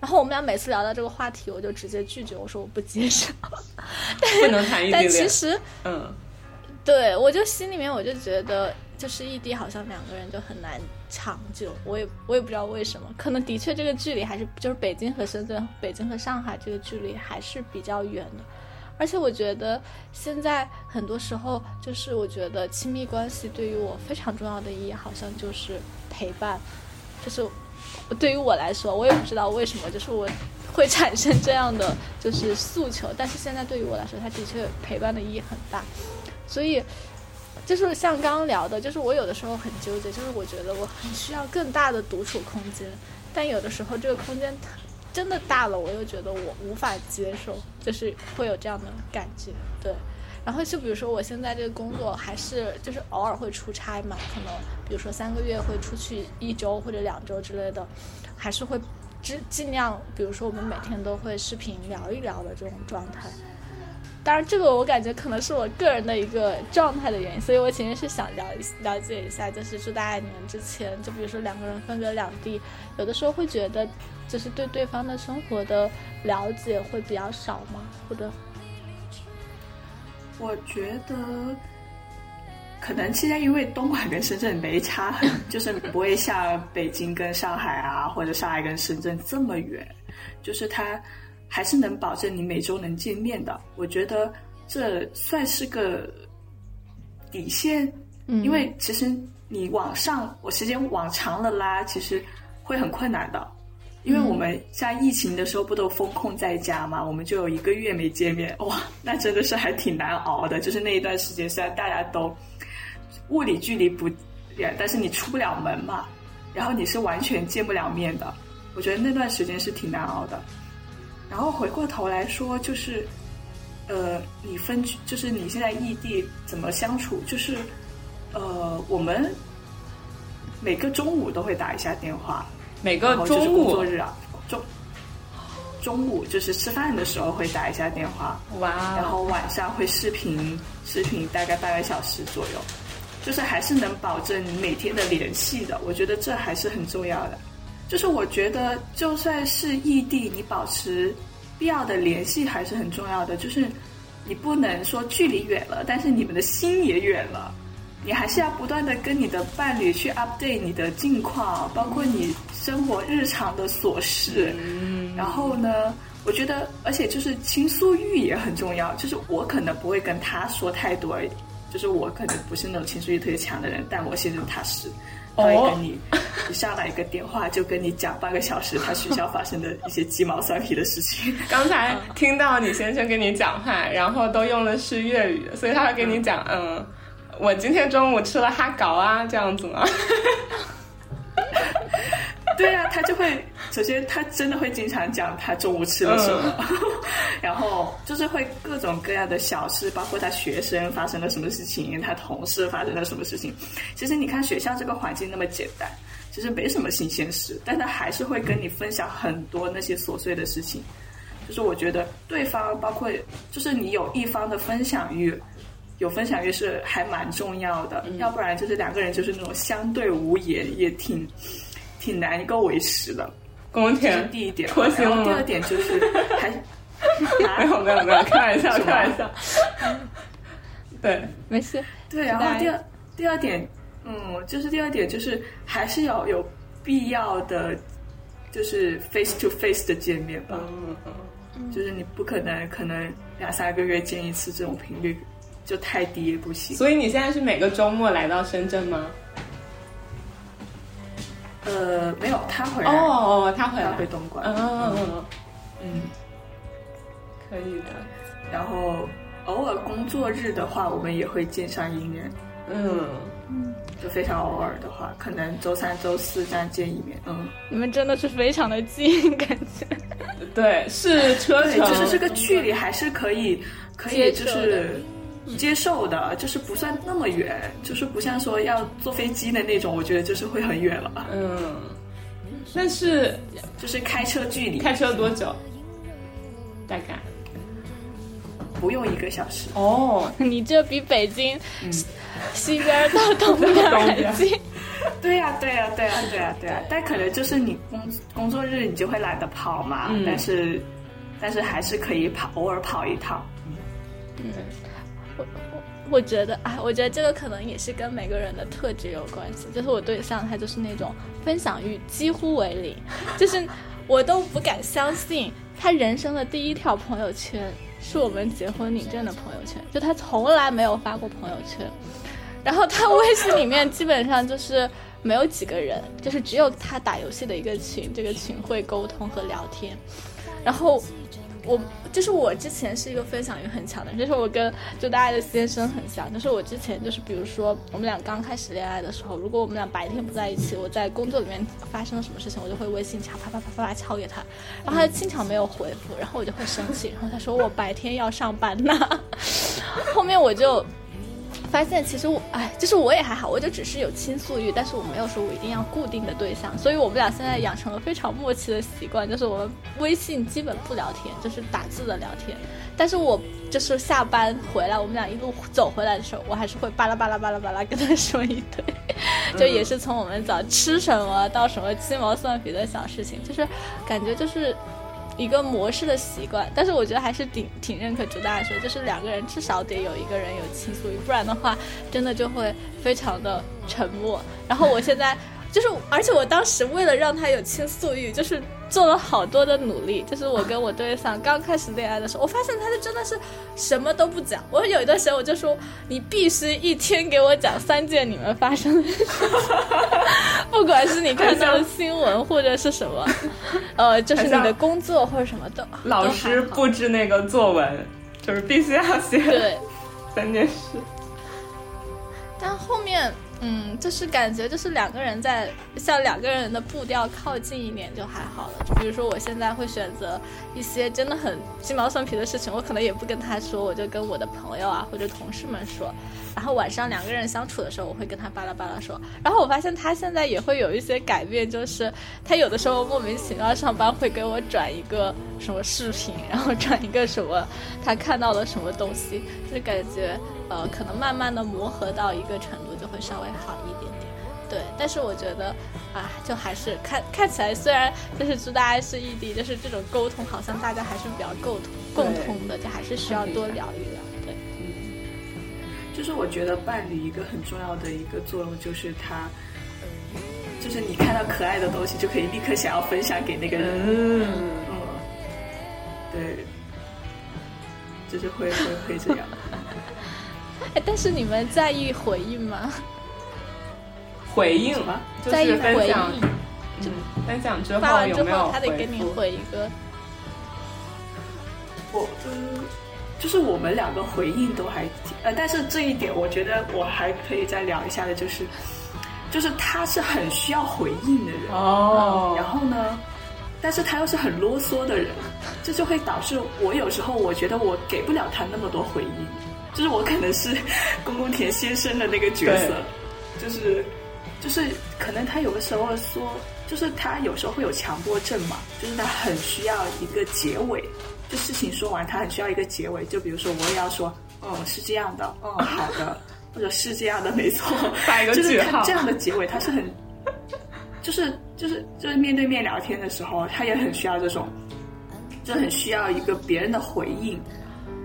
然后我们俩每次聊到这个话题，我就直接拒绝，我说我不接受。不能谈异地但其。实嗯，对我就心里面我就觉得，就是异地好像两个人就很难长久，我也我也不知道为什么，可能的确这个距离还是就是北京和深圳、北京和上海这个距离还是比较远的。而且我觉得现在很多时候，就是我觉得亲密关系对于我非常重要的意义，好像就是陪伴，就是对于我来说，我也不知道为什么，就是我会产生这样的就是诉求，但是现在对于我来说，它的确陪伴的意义很大，所以。就是像刚刚聊的，就是我有的时候很纠结，就是我觉得我很需要更大的独处空间，但有的时候这个空间真的大了，我又觉得我无法接受，就是会有这样的感觉，对。然后就比如说我现在这个工作还是就是偶尔会出差嘛，可能比如说三个月会出去一周或者两周之类的，还是会尽尽量，比如说我们每天都会视频聊一聊的这种状态。当然，这个我感觉可能是我个人的一个状态的原因，所以我其实是想了了解一下，就是祝大家你们之前，就比如说两个人分隔两地，有的时候会觉得，就是对对方的生活的了解会比较少吗？或者我觉得可能现在因为东莞跟深圳没差，就是不会像北京跟上海啊，或者上海跟深圳这么远，就是它还是能保证你每周能见面的。我觉得这算是个底线，嗯因为其实你往上，我时间往长了拉，其实会很困难的。因为我们像疫情的时候不都封控在家嘛，我们就有一个月没见面，[laughs] 哇，那真的是还挺难熬的。就是那一段时间，虽然大家都物理距离不远，但是你出不了门嘛，然后你是完全见不了面的。我觉得那段时间是挺难熬的。然后回过头来说，就是，呃，你分居，就是你现在异地怎么相处？就是，呃，我们每个中午都会打一下电话，每个中午工作日啊，中中午就是吃饭的时候会打一下电话，哇，然后晚上会视频，视频大概半个小时左右，就是还是能保证你每天的联系的。我觉得这还是很重要的。就是我觉得就算是异地，你保持必要的联系还是很重要的。就是你不能说距离远了，但是你们的心也远了。你还是要不断的跟你的伴侣去 update 你的近况，包括你生活日常的琐事。然后呢，我觉得，而且就是倾诉欲也很重要。就是我可能不会跟他说太多，就是我可能不是那种倾诉欲特别强的人，但我先生他是，他会跟你你上来一个电话就跟你讲半个小时他学校发生的一些鸡毛蒜皮的事情。[laughs] 刚才听到你先生跟你讲话，然后都用的是粤语，所以他会跟你讲，嗯，我今天中午吃了哈搞啊，这样子吗？[laughs] 对啊，他就会首先他真的会经常讲他中午吃了什么，[laughs] 然后就是会各种各样的小事，包括他学生发生了什么事情，他同事发生了什么事情。其实你看学校这个环境那么简单，其实没什么新鲜事，但他还是会跟你分享很多那些琐碎的事情。就是我觉得对方包括就是你有一方的分享欲。有分享欲是还蛮重要的，要不然就是两个人就是那种相对无言，也挺挺难够维持的。宫这是田第一点，脱星然后第二？点就是 [laughs] 还没有没有没有，开玩笑 [laughs] 是吗开玩笑。[laughs] 对，没事，对，然后第二第二点，嗯，就是第二点就是还是要有必要的，就是 face to face 的见面吧。嗯嗯，就是你不可能可能两三个月见一次，这种频率就太低也不行。所以你现在是每个周末来到深圳吗？呃，没有，他回来，哦哦，他回来回。东莞，嗯嗯嗯，嗯，可以的。然后偶尔工作日的话，我们也会见上一面。嗯，就非常偶尔的话，可能周三、周四这样见一面。嗯，你们真的是非常的近，感觉。对，是车对，程，就是这个距离还是可以，可以就是接受的，就是不算那么远，就是不像说要坐飞机的那种，我觉得就是会很远了。嗯，但是就是开车距离开车多久？大概？不用一个小时。哦，[laughs] 你这比北京西边到东边还近。对呀、对呀、对呀、对呀、对呀、但可能就是你工工作日你就会懒得跑嘛，嗯但是但是还是可以跑，偶尔跑一趟。我我我觉得，哎，我觉得这个可能也是跟每个人的特质有关系。就是我对象他就是那种分享欲几乎为零，就是我都不敢相信他人生的第一条朋友圈是我们结婚领证的朋友圈，就他从来没有发过朋友圈。然后他微信里面基本上就是没有几个人，就是只有他打游戏的一个群，这个群会沟通和聊天。然后我就是我之前是一个分享欲很强的，就是我跟就大家的先生很像，就是我之前就是比如说我们俩刚开始恋爱的时候，如果我们俩白天不在一起，我在工作里面发生了什么事情，我就会微信敲啪啪啪啪啪敲给他，然后他经常没有回复，然后我就会生气，然后他说我白天要上班呢，[laughs] 后面我就。发现其实我哎，就是我也还好，我就只是有倾诉欲，但是我没有说我一定要固定的对象，所以我们俩现在养成了非常默契的习惯，就是我们微信基本不聊天，就是打字的聊天。但是我就是下班回来，我们俩一路走回来的时候，我还是会巴拉巴拉巴拉巴拉跟他说一堆，[laughs] 就也是从我们早吃什么到什么鸡毛蒜皮的小事情，就是感觉就是。一个模式的习惯，但是我觉得还是挺挺认可朱大说，就是两个人至少得有一个人有倾诉欲，不然的话，真的就会非常的沉默。然后我现在就是，而且我当时为了让他有倾诉欲，就是做了好多的努力。就是我跟我对象刚开始恋爱的时候，我发现他就真的是什么都不讲。我有一段时间我就说，你必须一天给我讲三件你们发生的事情，[laughs] 不管是你看到的新闻或者是什么，呃，就是你的工作或者什么都老师布置那个作文，就是必须要写对。三件事。但后面嗯，就是感觉就是两个人在向两个人的步调靠近一点就还好了。比如说我现在会选择一些真的很鸡毛蒜皮的事情，我可能也不跟他说，我就跟我的朋友啊或者同事们说。然后晚上两个人相处的时候，我会跟他巴拉巴拉说。然后我发现他现在也会有一些改变，就是他有的时候莫名其妙上班会给我转一个什么视频，然后转一个什么他看到了什么东西，就感觉呃可能慢慢的磨合到一个程度会稍微好一点点。对，但是我觉得啊，就还是看看起来，虽然就是祝大家是异地，就是这种沟通好像大家还是比较沟通共通的，就还是需要多聊一聊。对，嗯就是我觉得伴侣一个很重要的一个作用就是他，就是你看到可爱的东西就可以立刻想要分享给那个人。嗯，嗯，对，就是会会会这样。[laughs] 哎，[laughs] 但是你们在意回应吗？回应就是在意回分享，应，嗯，分享之发完之后有没有他得给你复回一个。我嗯，就是我们两个回应都还挺呃，但是这一点我觉得我还可以再聊一下的，就是就是他是很需要回应的人，哦，然后呢，但是他又是很啰嗦的人，这就会导致我有时候我觉得我给不了他那么多回应，就是我可能是 [laughs] 公公田先生的那个角色，就是就是可能他有的时候说，就是他有时候会有强迫症嘛，就是他很需要一个结尾，就事情说完他很需要一个结尾，就比如说我也要说，哦是这样的，哦 [laughs] 好的，或者是这样的，没错，[laughs] 发一个就是句号。他这样的结尾，他是很，就是就是就是面对面聊天的时候，他也很需要这种，就很需要一个别人的回应。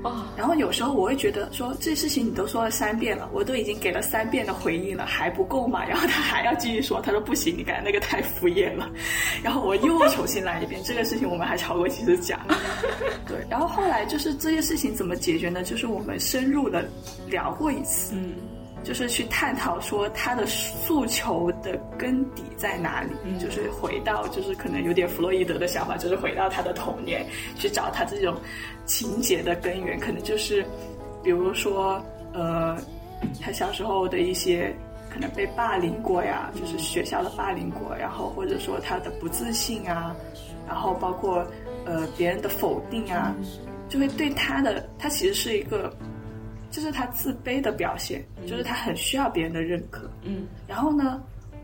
哦，然后有时候我会觉得说，这事情你都说了三遍了，我都已经给了三遍的回应了，还不够吗？[laughs] 然后他还要继续说，他说不行，你刚才那个太敷衍了。[laughs] 然后我又重新来一遍，这个事情我们还吵过几次架。[laughs] 对，然后后来就是这些事情怎么解决呢？就是我们深入的聊过一次，嗯就是去探讨说他的诉求的根底在哪里，嗯就是回到就是可能有点弗洛伊德的想法，就是回到他的童年去找他这种情节的根源，可能就是比如说呃他小时候的一些可能被霸凌过呀，就是学校的霸凌过，然后或者说他的不自信啊，然后包括呃别人的否定啊，就会对他的他其实是一个。这是他自卑的表现，就是他很需要别人的认可。嗯。然后呢，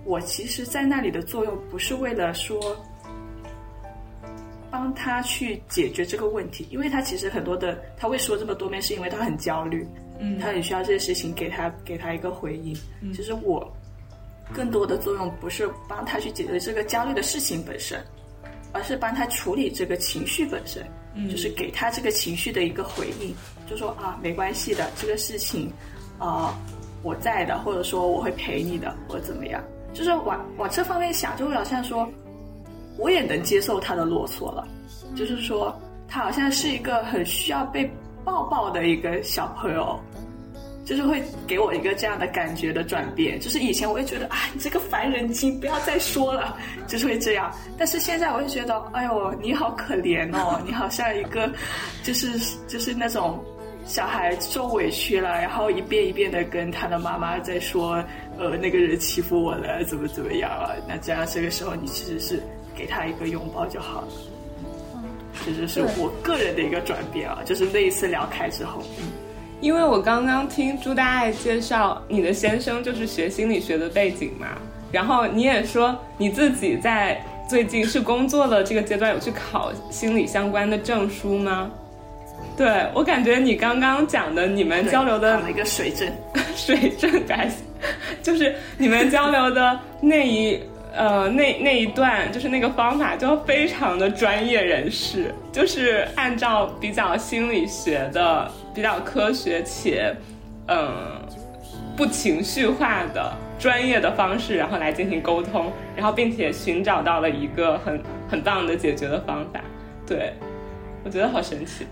我其实，在那里的作用不是为了说帮他去解决这个问题，因为他其实很多的，他会说这么多遍，是因为他很焦虑，嗯。他很需要这些事情给他给他一个回应。其实我更多的作用不是帮他去解决这个焦虑的事情本身，而是帮他处理这个情绪本身，就是给他这个情绪的一个回应，就说啊，没关系的，这个事情，啊、我在的，或者说我会陪你的，或者怎么样，就是往往这方面想，就会好像说，我也能接受他的啰嗦了，就是说他好像是一个很需要被抱抱的一个小朋友。就是会给我一个这样的感觉的转变，就是以前我会觉得啊，你这个烦人精，不要再说了，就是会这样。但是现在我会觉得，哎呦，你好可怜哦，你好像一个，就是就是那种小孩受委屈了，然后一遍一遍的跟他的妈妈在说，呃，那个人欺负我了，怎么怎么样啊？那这样这个时候你其实是给他一个拥抱就好了。这就是我个人的一个转变啊，就是那一次聊开之后，嗯。因为我刚刚听朱大爱介绍你的先生就是学心理学的背景嘛，然后你也说你自己在最近是工作的这个阶段有去考心理相关的证书吗？对我感觉你刚刚讲的你们交流的一个水证，[laughs] 水证感，就是你们交流的那一呃那那一段，就是那个方法就非常的专业人士，就是按照比较心理学的、比较科学且嗯、呃不情绪化的专业的方式，然后来进行沟通，然后并且寻找到了一个很很棒的解决的方法。对，我觉得好神奇。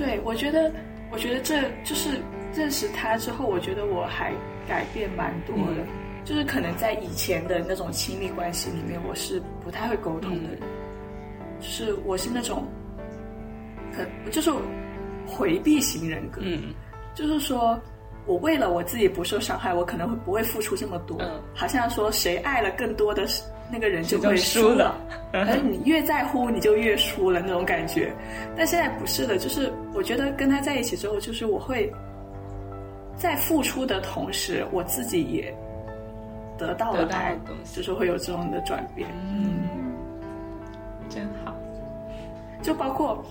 对我觉得，我觉得这就是认识他之后，我觉得我还改变蛮多的。就是可能在以前的那种亲密关系里面，我是不太会沟通的人，就是我是那种，可就是回避型人格，嗯就是说我为了我自己不受伤害，我可能会不会付出这么多？嗯好像说谁爱了更多的那个人就就会输了了，而你越在乎，你就越输了那种感觉。但现在不是的，就是我觉得跟他在一起之后，就是我会在付出的同时，我自己也得到了爱就是会有这种的转变。嗯，真好。就包括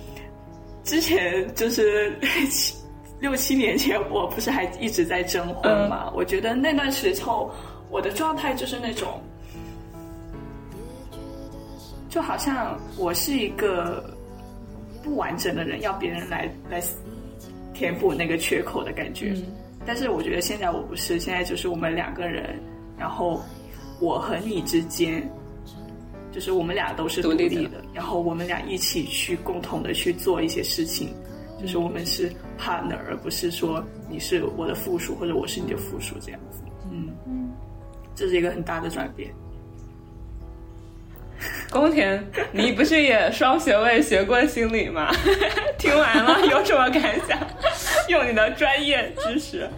之前就是七 [laughs] 六七年前，我不是还一直在征婚嘛？我觉得那段时候我的状态就是那种，就好像我是一个不完整的人，要别人来来填补那个缺口的感觉。嗯但是我觉得现在我不是，现在就是我们两个人，然后我和你之间，就是我们俩都是独独立的立的，然后我们俩一起去共同的去做一些事情，就是我们是 partner，而不是说你是我的附属或者我是你的附属这样子。嗯嗯，这是一个很大的转变。[laughs] 宫田，你不是也双学位学过心理吗？[laughs] 听完了 [laughs] 有什么感想？用你的专业知识。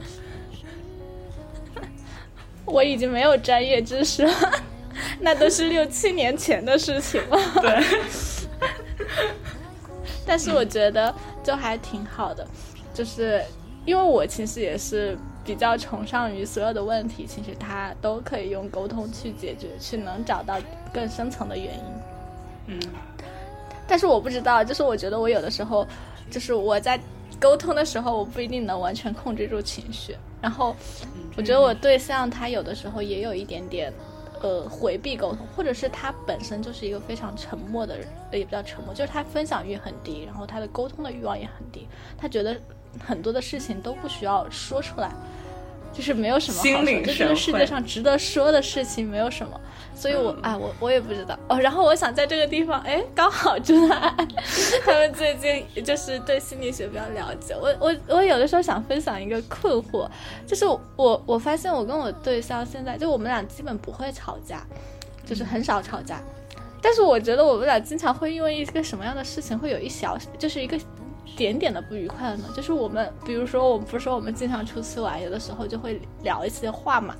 我已经没有专业知识了，那都是六七年前的事情了。对，但是我觉得就还挺好的，就是因为我其实也是比较崇尚于所有的问题，其实它都可以用沟通去解决，去能找到更深层的原因。嗯，但是我不知道，就是我觉得我有的时候，就是我在沟通的时候，我不一定能完全控制住情绪。然后，我觉得我对象他有的时候也有一点点，呃，回避沟通，或者是他本身就是一个非常沉默的人，呃也不叫沉默，就是他分享欲很低，然后他的沟通的欲望也很低，他觉得很多的事情都不需要说出来。就是没有什么就这个世界上值得说的事情没有什么，所以我哎，我我也不知道哦。然后我想在这个地方，哎，刚好朱大安他们最近就是对心理学比较了解。我我我有的时候想分享一个困惑，就是我我发现我跟我对象现在就我们俩基本不会吵架，就是很少吵架。但是我觉得我们俩经常会因为一个什么样的事情会有一小，就是一个点点的不愉快呢？就是我们，比如说我们不是说我们经常出去玩，有的时候就会聊一些话嘛。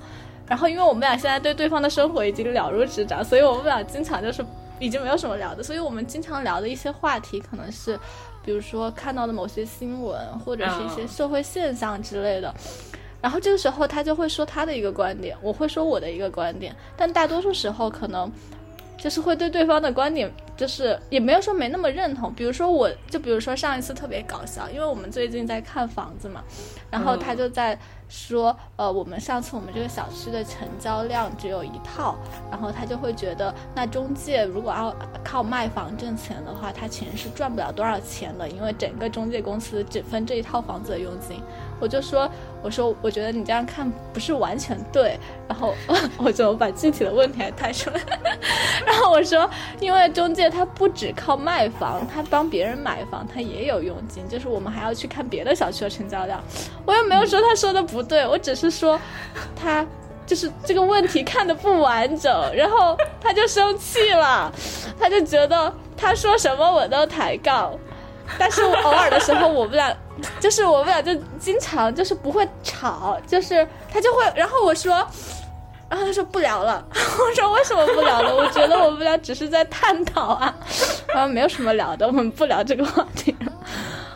然后因为我们俩现在对对方的生活已经了如指掌，所以我们俩经常就是已经没有什么聊的，所以我们经常聊的一些话题可能是，比如说看到的某些新闻，或者是一些社会现象之类的。然后这个时候他就会说他的一个观点，我会说我的一个观点，但大多数时候可能就是会对对方的观点，就是也没有说没那么认同。比如说我，就比如说上一次特别搞笑，因为我们最近在看房子嘛，然后他就在说，呃，我们上次我们这个小区的成交量只有一套，然后他就会觉得，那中介如果要靠卖房挣钱的话，他其实是赚不了多少钱的，因为整个中介公司只分这一套房子的佣金。我就说，我说我觉得你这样看不是完全对，然后 [laughs] 我就把具体的问题还带出来，[laughs] 然后我说，因为中介他不只靠卖房，他帮别人买房，他也有佣金，就是我们还要去看别的小区的成交量。我又没有说他说的不对，我只是说他就是这个问题看的不完整，然后他就生气了，他就觉得他说什么我都抬杠。但是我偶尔的时候，我们俩就是我们俩就经常就是不会吵，就是他就会，然后我说，然后他说不聊了，[laughs] 我说为什么不聊了？我觉得我们俩只是在探讨啊，[laughs] 然后没有什么聊的，我们不聊这个话题了。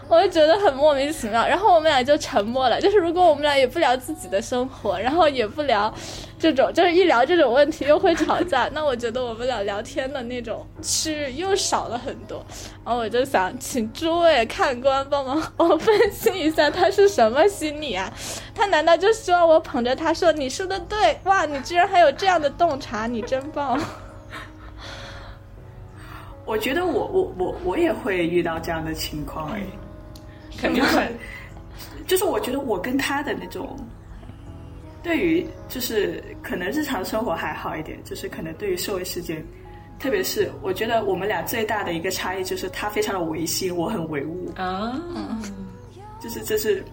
我就觉得很莫名其妙，然后我们俩就沉默了。就是如果我们俩也不聊自己的生活，然后也不聊这种，就是一聊这种问题又会吵架，那我觉得我们俩聊天的那种区域又少了很多。然后我就想请诸位看官帮忙 [laughs] 我分析一下他是什么心理啊？他难道就希望我捧着他说你说的对哇？你居然还有这样的洞察，你真棒！[laughs] 我觉得我我我我也会遇到这样的情况哎，肯定会。[laughs] 就是我觉得我跟他的那种，对于就是可能日常生活还好一点，就是可能对于社会事件，特别是我觉得我们俩最大的一个差异就是他非常的唯心，我很唯物，啊，就是这是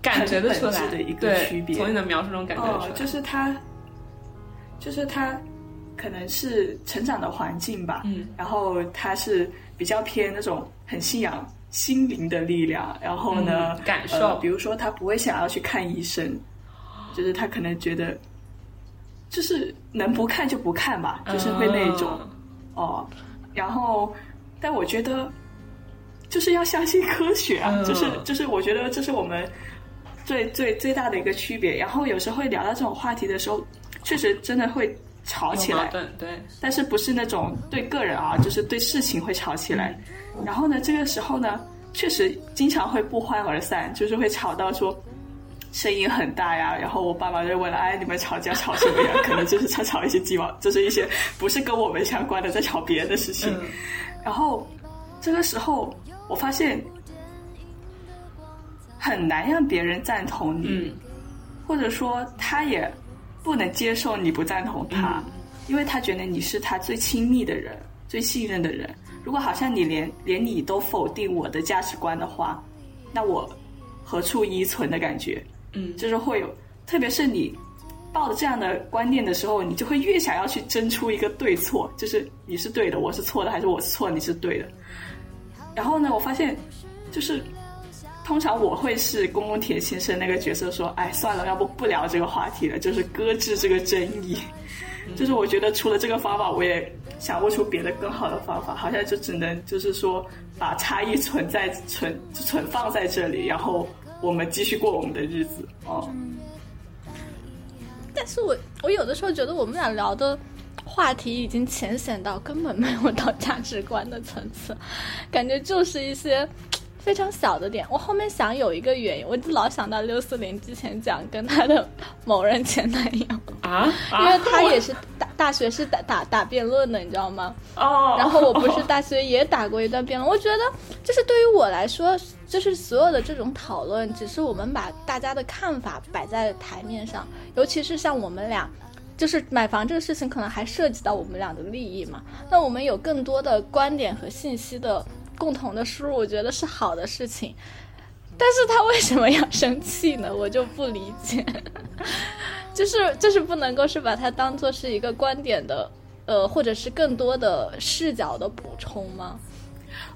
感觉得出来。很本质的一个区别。从你的描述中感觉得出哦来，，就是他，就是他可能是成长的环境吧，嗯，然后他是比较偏那种很信仰心灵的力量。然后呢，感受，比如说他不会想要去看医生，就是他可能觉得，就是能不看就不看吧，就是会那种哦。然后，但我觉得就是要相信科学啊，就是就是我觉得这是我们最最最大的一个区别。然后有时候会聊到这种话题的时候，确实真的会。吵起来，对，但是不是那种对个人啊，就是对事情会吵起来。然后呢，这个时候呢，确实经常会不欢而散，就是会吵到说声音很大呀。然后我爸妈就问了：“哎，你们吵架吵什么呀？”可能就是在吵一些鸡毛，[laughs] 就是一些不是跟我们相关的，在吵别的事情。然后这个时候，我发现很难让别人赞同你，或者说他也。不能接受你不赞同他，因为他觉得你是他最亲密的人、最信任的人。如果好像你连连你都否定我的价值观的话，那我何处依存的感觉？嗯，就是会有，特别是你抱着这样的观念的时候，你就会越想要去争出一个对错，就是你是对的，我是错的，还是我是错，你是对的。然后呢，我发现就是。通常我会是公公铁先生那个角色，说：“哎，算了，要不不聊这个话题了，就是搁置这个争议。”就是我觉得除了这个方法，我也想不出别的更好的方法，好像就只能就是说把差异存在存存放在这里，然后我们继续过我们的日子。哦。但是我我有的时候觉得我们俩聊的话题已经浅显到根本没有到价值观的层次，感觉就是一些。非常小的点，我后面想有一个原因，我就老想到六四零之前讲跟他的某人前男友啊，因为他也是大大学是打打打辩论的，你知道吗？哦，然后我不是大学也打过一段辩论，我觉得就是对于我来说，就是所有的这种讨论，只是我们把大家的看法摆在台面上，尤其是像我们俩，就是买房这个事情，可能还涉及到我们俩的利益嘛，那我们有更多的观点和信息的。共同的输入，我觉得是好的事情，但是他为什么要生气呢？[laughs] 我就不理解，[laughs] 就是就是不能够是把它当做是一个观点的，呃，或者是更多的视角的补充吗？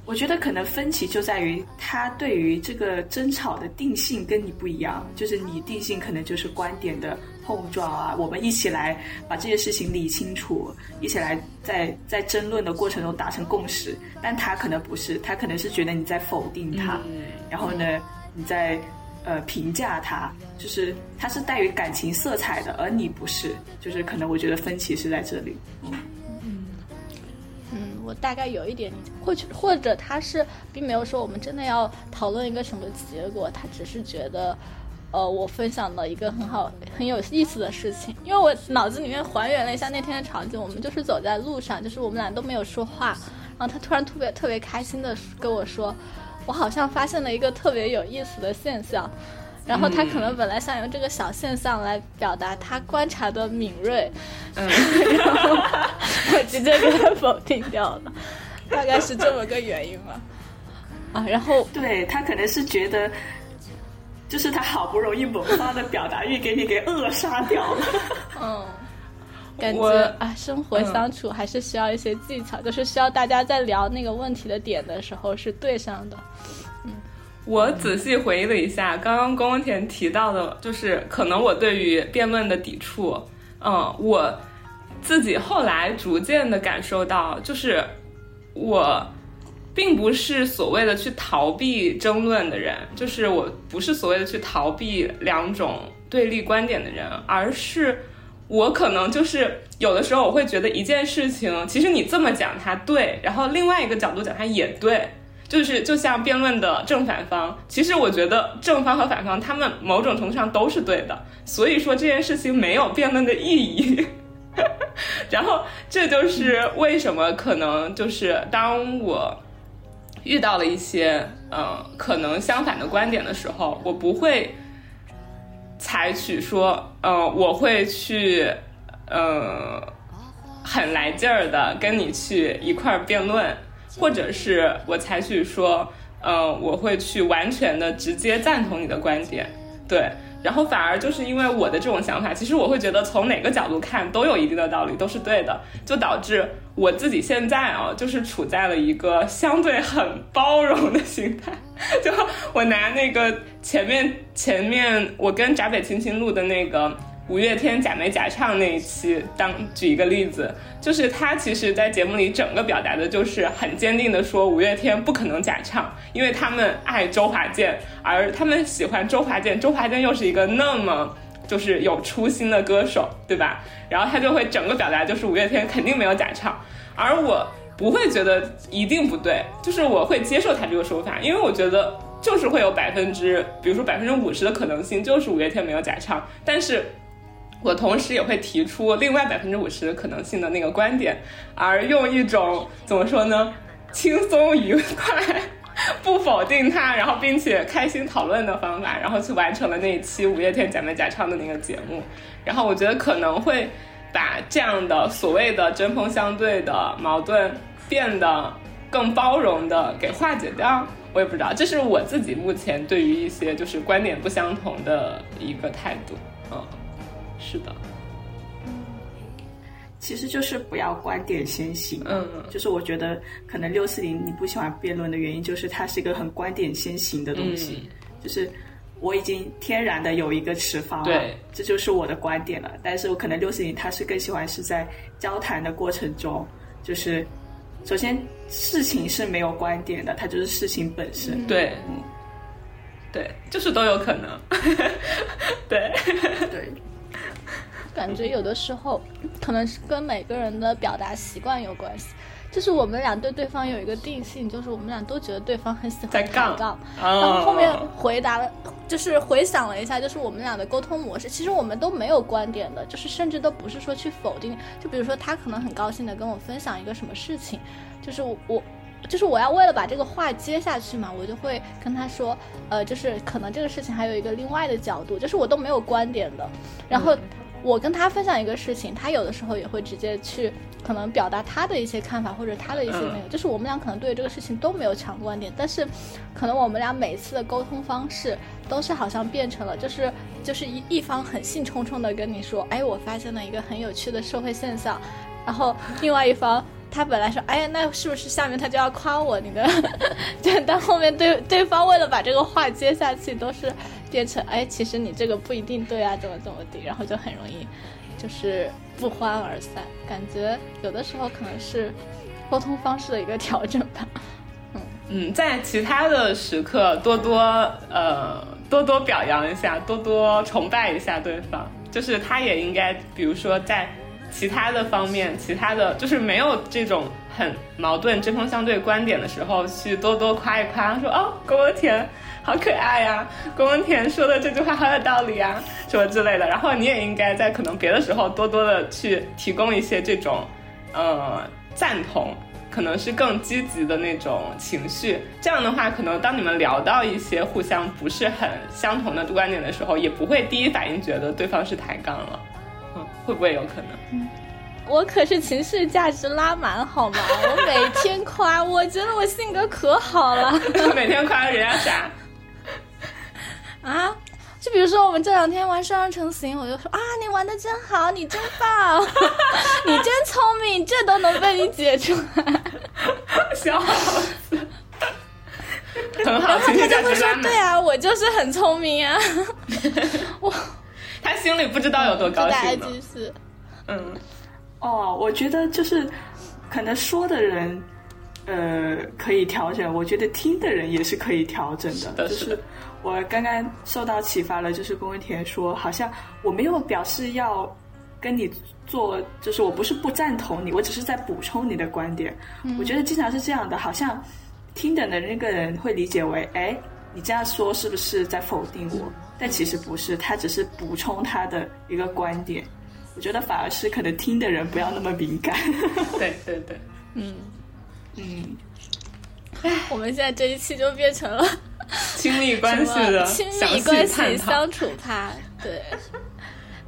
我觉得可能分歧就在于他对于这个争吵的定性跟你不一样，就是你定性可能就是观点的碰撞啊，我们一起来把这些事情理清楚，一起来在在争论的过程中达成共识。但他可能不是，他可能是觉得你在否定他，然后呢，你在呃评价他，就是他是带有感情色彩的，而你不是，就是可能我觉得分歧是在这里。嗯我大概有一点理解，或者或者他是并没有说我们真的要讨论一个什么结果，他只是觉得，呃，我分享了一个很好很有意思的事情，因为我脑子里面还原了一下那天的场景，我们就是走在路上，就是我们俩都没有说话，然后他突然特别特别开心的跟我说，我好像发现了一个特别有意思的现象。然后他可能本来想用这个小现象来表达他观察的敏锐，嗯，然后我直接给他否定掉了，大概是这么个原因吧。啊，然后对他可能是觉得，就是他好不容易萌发的表达欲给你给扼杀掉了。嗯，[laughs] 感觉啊，生活相处还是需要一些技巧，就是需要大家在聊那个问题的点的时候是对上的。我仔细回忆了一下，刚刚宫田提到的，就是可能我对于辩论的抵触，嗯，我自己后来逐渐的感受到，就是我并不是所谓的去逃避争论的人，就是我不是所谓的去逃避两种对立观点的人，而是我可能就是有的时候我会觉得一件事情，其实你这么讲它对，然后另外一个角度讲它也对。就是就像辩论的正反方，其实我觉得正方和反方他们某种程度上都是对的，所以说这件事情没有辩论的意义。[laughs] 然后这就是为什么可能就是当我遇到了一些嗯可能相反的观点的时候，我不会采取说嗯我会去嗯很来劲儿的跟你去一块儿辩论。或者是我采取说，嗯，我会去完全的直接赞同你的观点，对，然后反而就是因为我的这种想法，其实我会觉得从哪个角度看都有一定的道理，都是对的，就导致我自己现在啊，就是处在了一个相对很包容的心态。[laughs] 就我拿那个前面前面我跟闸北青青录的那个。五月天假没假唱那一期，当举一个例子，就是他其实，在节目里整个表达的就是很坚定的说，五月天不可能假唱，因为他们爱周华健，而他们喜欢周华健，周华健又是一个那么就是有初心的歌手，对吧？然后他就会整个表达就是五月天肯定没有假唱，而我不会觉得一定不对，就是我会接受他这个说法，因为我觉得就是会有百分之，比如说百分之五十的可能性就是五月天没有假唱，但是。我同时也会提出另外百分之五十可能性的那个观点，而用一种怎么说呢，轻松愉快，不否定它，然后并且开心讨论的方法，然后去完成了那一期五月天假面假唱的那个节目。然后我觉得可能会把这样的所谓的针锋相对的矛盾变得更包容的给化解掉。我也不知道，这是我自己目前对于一些就是观点不相同的一个态度，嗯。是的，其实就是不要观点先行。嗯，就是我觉得可能六四零你不喜欢辩论的原因，就是它是一个很观点先行的东西。就是我已经天然的有一个持方了，这就是我的观点了。但是我可能六四零他是更喜欢是在交谈的过程中，就是首先事情是没有观点的，它就是事情本身。对，对，就是都有可能。[laughs] 对，对。感觉有的时候，可能是跟每个人的表达习惯有关系。就是我们俩对对方有一个定性，就是我们俩都觉得对方很喜欢抬杠。然后后面回答了，就是回想了一下，就是我们俩的沟通模式，其实我们都没有观点的，就是甚至都不是说去否定。就比如说他可能很高兴的跟我分享一个什么事情，就是我，就是我要为了把这个话接下去嘛，我就会跟他说，呃，就是可能这个事情还有一个另外的角度，就是我都没有观点的，然后。我跟他分享一个事情，他有的时候也会直接去可能表达他的一些看法或者他的一些那个，就是我们俩可能对这个事情都没有强观点，但是可能我们俩每次的沟通方式都是好像变成了就是就是一一方很兴冲冲的跟你说，哎，我发现了一个很有趣的社会现象，然后另外一方他本来说，哎，那是不是下面他就要夸我你的，[laughs] 对但后面对对方为了把这个话接下去都是。变成哎，其实你这个不一定对啊，怎么怎么地，然后就很容易，就是不欢而散。感觉有的时候可能是沟通方式的一个调整吧。[laughs] 嗯嗯，在其他的时刻多多呃多多表扬一下，多多崇拜一下对方。就是他也应该，比如说在其他的方面，其他的就是没有这种很矛盾、针锋相对观点的时候，去多多夸一夸，说哦，郭田。好可爱呀！宫文田说的这句话好有道理啊，什么之类的。然后你也应该在可能别的时候多多的去提供一些这种，呃，赞同，可能是更积极的那种情绪。这样的话，可能当你们聊到一些互相不是很相同的观点的时候，也不会第一反应觉得对方是抬杠了。嗯，会不会有可能？嗯，我可是情绪价值拉满好吗？我每天夸，我觉得我性格可好了。[laughs] 每天夸人家啥？啊，就比如说我们这两天玩双人成行，我就说啊，你玩的真好，你真棒，[laughs] 你真聪明，这都能被你解出来，笑死，很好。然后他就会说，对啊，我就是很聪明啊，我，[laughs] 他心里不知道有多高兴呢。嗯，哦，我觉得就是可能说的人，呃，可以调整，我觉得听的人也是可以调整的，就是。我刚刚受到启发了，就是龚文田说，好像我没有表示要跟你做，就是我不是不赞同你，我只是在补充你的观点。我觉得经常是这样的，好像听的的那个人会理解为，哎，你这样说是不是在否定我？但其实不是，他只是补充他的一个观点。我觉得反而是可能听的人不要那么敏感。[laughs] 对对对，嗯嗯，哎，我们现在这一期就变成了。[laughs] 亲密关系的亲密关系相处派，对。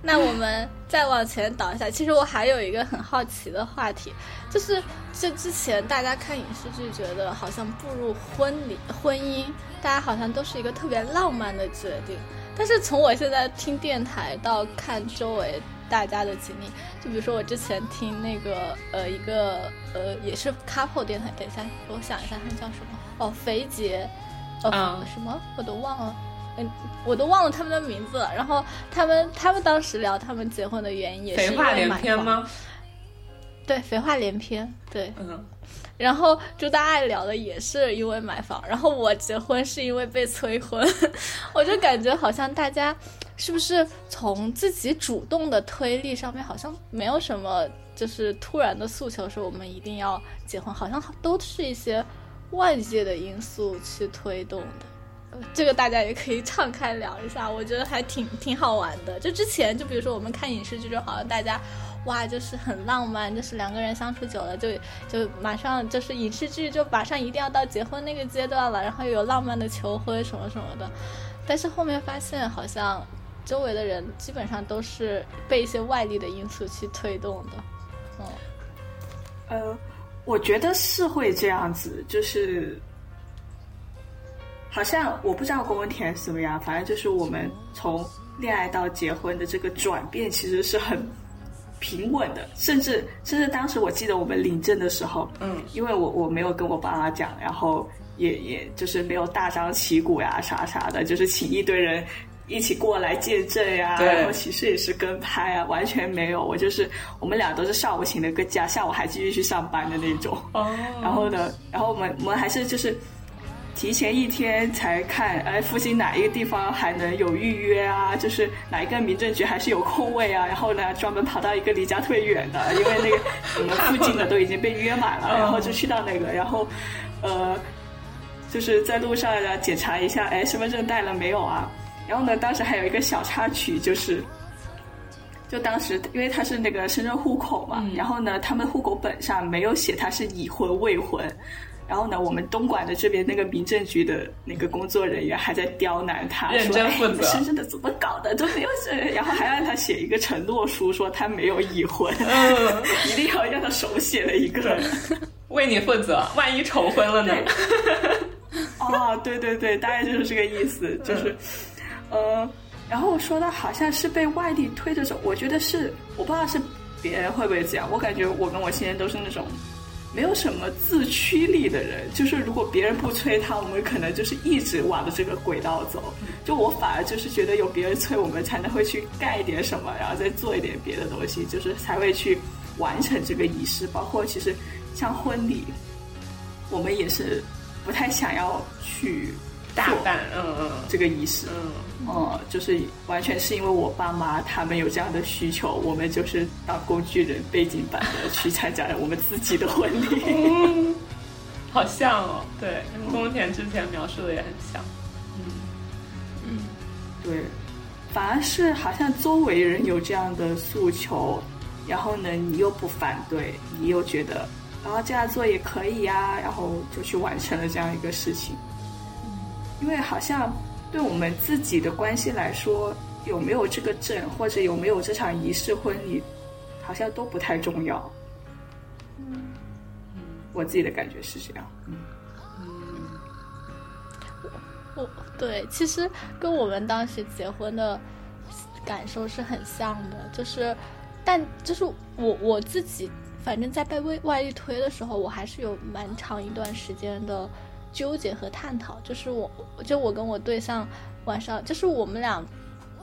那我们再往前倒一下，其实我还有一个很好奇的话题，就是这之前大家看影视剧，觉得好像步入婚礼、婚姻，大家好像都是一个特别浪漫的决定。但是从我现在听电台到看周围大家的经历，就比如说我之前听那个呃一个呃也是 couple 电台，等一下我想一下他叫什么哦，肥姐，呃、嗯什么我都忘了。嗯，我都忘了他们的名字了。然后他们他们当时聊他们结婚的原因也是因为买房？篇吗？对，废话连篇。对，嗯，然后朱大爱聊的也是因为买房，然后我结婚是因为被催婚，[laughs] 我就感觉好像大家是不是从自己主动的推力上面，好像没有什么就是突然的诉求，说我们一定要结婚，好像都是一些外界的因素去推动的。呃这个大家也可以敞开聊一下，我觉得还挺挺好玩的。就之前，就比如说我们看影视剧，就好像大家哇，就是很浪漫，就是两个人相处久了就，就马上就是影视剧就马上一定要到结婚那个阶段了，然后有浪漫的求婚什么什么的。但是后面发现，好像周围的人基本上都是被一些外力的因素去推动的。嗯，呃，我觉得是会这样子，就是好像我不知道公文田是怎么样，反正就是我们从恋爱到结婚的这个转变其实是很平稳的，甚至甚至当时我记得我们领证的时候，嗯，因为我我没有跟我爸妈讲，然后也也就是没有大张旗鼓呀啥啥的，就是请一堆人。一起过来见证呀，对然后其实也是跟拍啊，完全没有。我就是我们俩都是上午请了个假，下午还继续去上班的那种。哦，然后呢，然后我们我们还是就是提前一天才看，哎，附近哪一个地方还能有预约啊？就是哪一个民政局还是有空位啊？然后呢，专门跑到一个离家特别远的，因为那个 [laughs] 我们附近的都已经被约满了，然后就去到那个，然后呃，就是在路上要检查一下，哎，身份证带了没有啊？然后呢，当时还有一个小插曲，就是。就当时，因为他是那个深圳户口嘛，然后呢，他们户口本上没有写他是已婚未婚，然后呢，我们东莞的这边那个民政局的那个工作人员还在刁难他，认真负责。你深圳的怎么搞的？都没有这，然后还让他写一个承诺书，说他没有已婚，嗯，[laughs] 一定要让他手写了一个。为你负责，万一重婚了呢？哦，对对对，大概就是这个意思，就是，呃，然后说到好像是被外地推着走，我觉得是，我不知道是别人会不会这样，我感觉我跟我先生都是那种没有什么自驱力的人，就是如果别人不催他，我们可能就是一直往着这个轨道走，就我反而就是觉得有别人催我们，才能会去干一点什么，然后再做一点别的东西，就是才会去完成这个仪式，包括其实像婚礼，我们也是不太想要去做大办，嗯嗯这个仪式，嗯，嗯，就是完全是因为我爸妈他们有这样的需求，我们就是当工具人背景版的去参加了我们自己的婚礼。嗯，好像哦，对，跟宫田之前描述的也很像。嗯嗯对，反而是好像周围人有这样的诉求，然后呢，你又不反对，你又觉得，然后这样做也可以呀、然后就去完成了这样一个事情。因为好像对我们自己的关系来说，有没有这个证或者有没有这场仪式婚礼，好像都不太重要。我自己的感觉是这样。我对，其实跟我们当时结婚的感受是很像的，就是，但就是我我自己，反正在被外外力推的时候，我还是有蛮长一段时间的纠结和探讨。就是我，就我跟我对象晚上，就是我们俩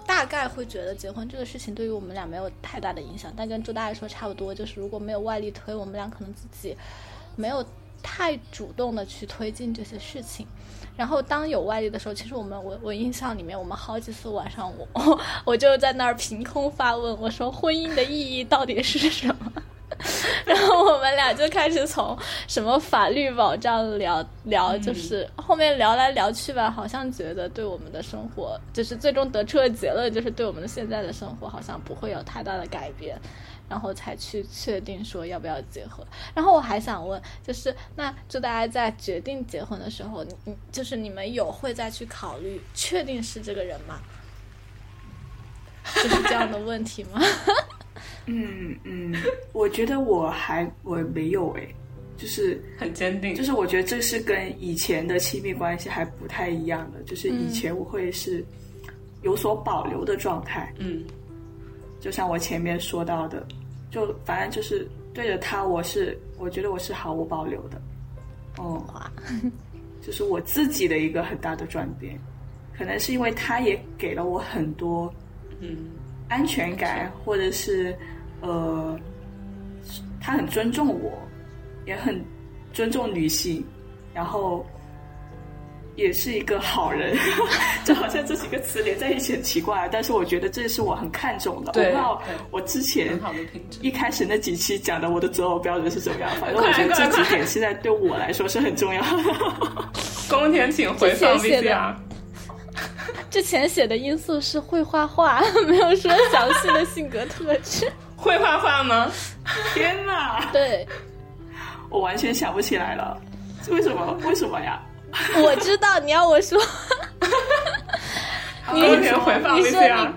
大概会觉得结婚这个事情对于我们俩没有太大的影响，但跟朱大爷说差不多，就是如果没有外力推，我们俩可能自己没有太主动的去推进这些事情。然后当有外力的时候，其实我们我我印象里面，我们好几次晚上我 [laughs] 我就在那儿凭空发问，我说婚姻的意义到底是什么？[laughs] 然后我们俩就开始从什么法律保障聊聊，就是后面聊来聊去吧，好像觉得对我们的生活，就是最终得出的结论就是对我们的现在的生活好像不会有太大的改变。然后才去确定说要不要结婚。然后我还想问，就是那就大家在决定结婚的时候，你你就是你们有会再去考虑确定是这个人吗？就是这样的问题吗？嗯嗯，[laughs] 我觉得我还我没有诶，就是很坚定，就是我觉得这是跟以前的亲密关系还不太一样的，就是以前我会是有所保留的状态。嗯，就像我前面说到的，就反正就是对着他，我是我觉得我是毫无保留的。哦，[laughs] 就是我自己的一个很大的转变，可能是因为他也给了我很多嗯安全感，或者是呃，他很尊重我，也很尊重女性，然后也是一个好人，[laughs] 就好像这几个词连在一起很奇怪，但是我觉得这是我很看重的。我不对知道我之前。一开始那几期讲的我的择偶标准是怎么样，反正我觉得这几点现在对我来说是很重要的。[laughs] 宫田，请回放之前写的 VCR。[laughs] 之前写的因素是会画画，[laughs] 没有说详细的性格特质。[laughs] 会画画吗？天哪，对，我完全想不起来了，为什么？为什么呀？我知道你要我说，你你说 VCR。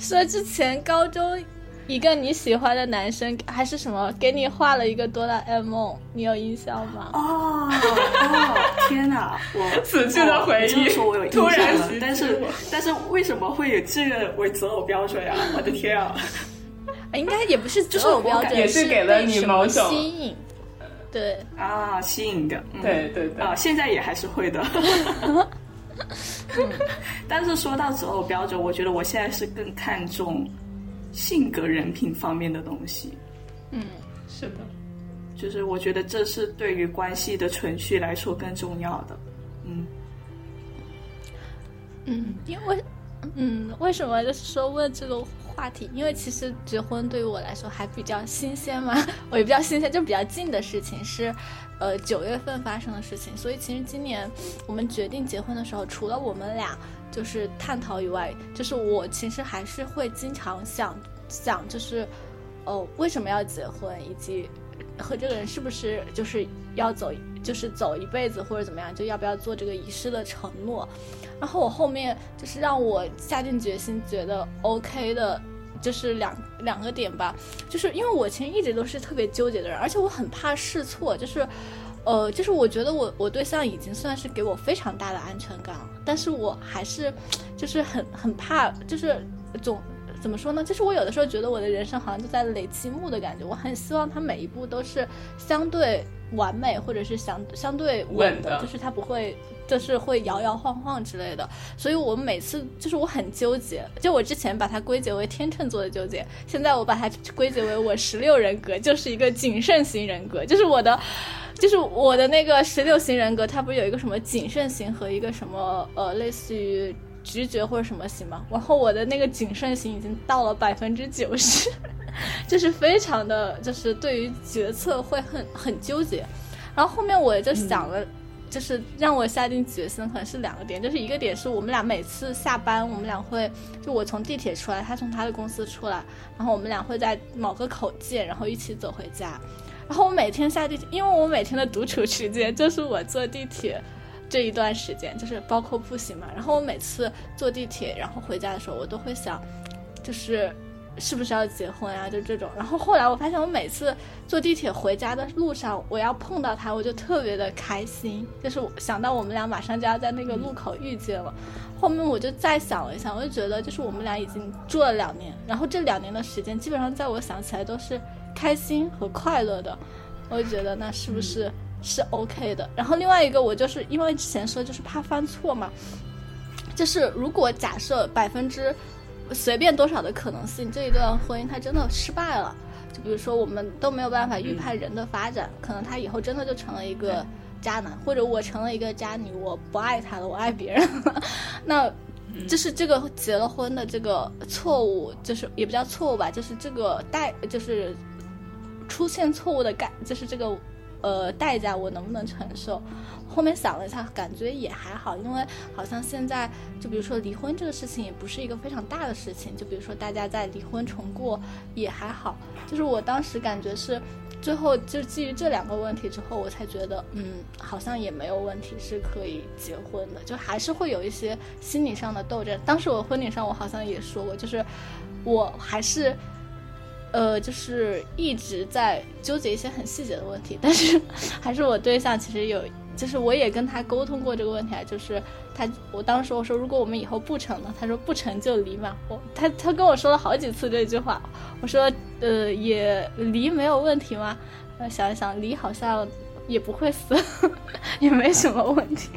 说之前高中一个你喜欢的男生还是什么，给你画了一个哆啦 A 梦，你有印象吗？哦哦，天哪！我 [laughs] 此去的回忆哦你这么说我有印突象了然，但是但是为什么会有这个为择偶标准呀？我的天啊！[laughs] 应该也不是择偶标准，也是给了你某种吸引。对，啊，吸引的，嗯对对对啊，现在也还是会的。[laughs] 但是说到择偶标准，我觉得我现在是更看重性格、人品方面的东西。嗯是的，就是我觉得这是对于关系的存续来说更重要的。嗯，嗯，因为，嗯，为什么就是说问这个话题？因为其实结婚对于我来说还比较新鲜嘛，[laughs] 我也比较新鲜，就比较近的事情是，呃，九月份发生的事情。所以其实今年我们决定结婚的时候，除了我们俩就是探讨以外，就是我其实还是会经常想想，就是，哦，为什么要结婚，以及和这个人是不是就是要走，就是走一辈子或者怎么样，就要不要做这个仪式的承诺。然后我后面就是让我下定决心觉得 OK 的，就是两两个点吧，就是因为我其实一直都是特别纠结的人，而且我很怕试错，就是，呃，就是我觉得我我对象已经算是给我非常大的安全感了，但是我还是就是很很怕，就是总。怎么说呢？就是我有的时候觉得我的人生好像就在垒积木的感觉，我很希望他每一步都是相对完美，或者是相相对稳稳的就是他不会就是会摇摇晃晃之类的，所以我每次就是我很纠结，就我之前把它归结为天秤座的纠结，现在我把它归结为我十六人格就是一个谨慎型人格，就是我的，就是我的那个十六型人格，它不是有一个什么谨慎型和一个什么呃类似于直觉或者什么型吗？然后我的那个谨慎型已经到了百分之九十，[laughs] 就是非常的就是对于决策会很很纠结，然后后面我就想了。就是让我下定决心，可能是两个点，就是一个点是我们俩每次下班，我们俩会就我从地铁出来，他从他的公司出来，然后我们俩会在某个口见，然后一起走回家。然后我每天下地铁，因为我每天的独处时间就是我坐地铁这一段时间，就是包括步行嘛。然后我每次坐地铁然后回家的时候，我都会想，就是是不是要结婚啊？就这种。然后后来我发现，我每次坐地铁回家的路上，我要碰到他，我就特别的开心，就是想到我们俩马上就要在那个路口遇见了。后面我就再想了一下，我就觉得就是我们俩已经住了两年，然后这两年的时间，基本上在我想起来都是开心和快乐的，我就觉得那是不是是 OK 的？然后另外一个，我就是因为之前说就是怕犯错嘛，就是如果假设百分之随便多少的可能性，这一段婚姻它真的失败了，就比如说我们都没有办法预判人的发展，可能他以后真的就成了一个渣男，或者我成了一个渣女，我不爱他了，我爱别人。了，[laughs] 那。就是这个结了婚的这个错误，就是也不叫错误吧，就是这个代，就是出现错误的感，就是这个呃代价我能不能承受？后面想了一下，感觉也还好，因为好像现在就比如说离婚这个事情也不是一个非常大的事情，就比如说大家在离婚重过也还好。就是我当时感觉是最后就基于这两个问题之后，我才觉得嗯，好像也没有问题是可以结婚的，就还是会有一些心理上的斗争。当时我婚礼上我好像也说过，就是我还是。呃，就是一直在纠结一些很细节的问题，但是还是我对象其实有就是我也跟他沟通过这个问题啊，就是他我当时我说如果我们以后不成了，他说不成就离嘛。我他他跟我说了好几次这句话，我说呃也离没有问题吗？呃想一想离好像也不会死，[laughs] 也没什么问题。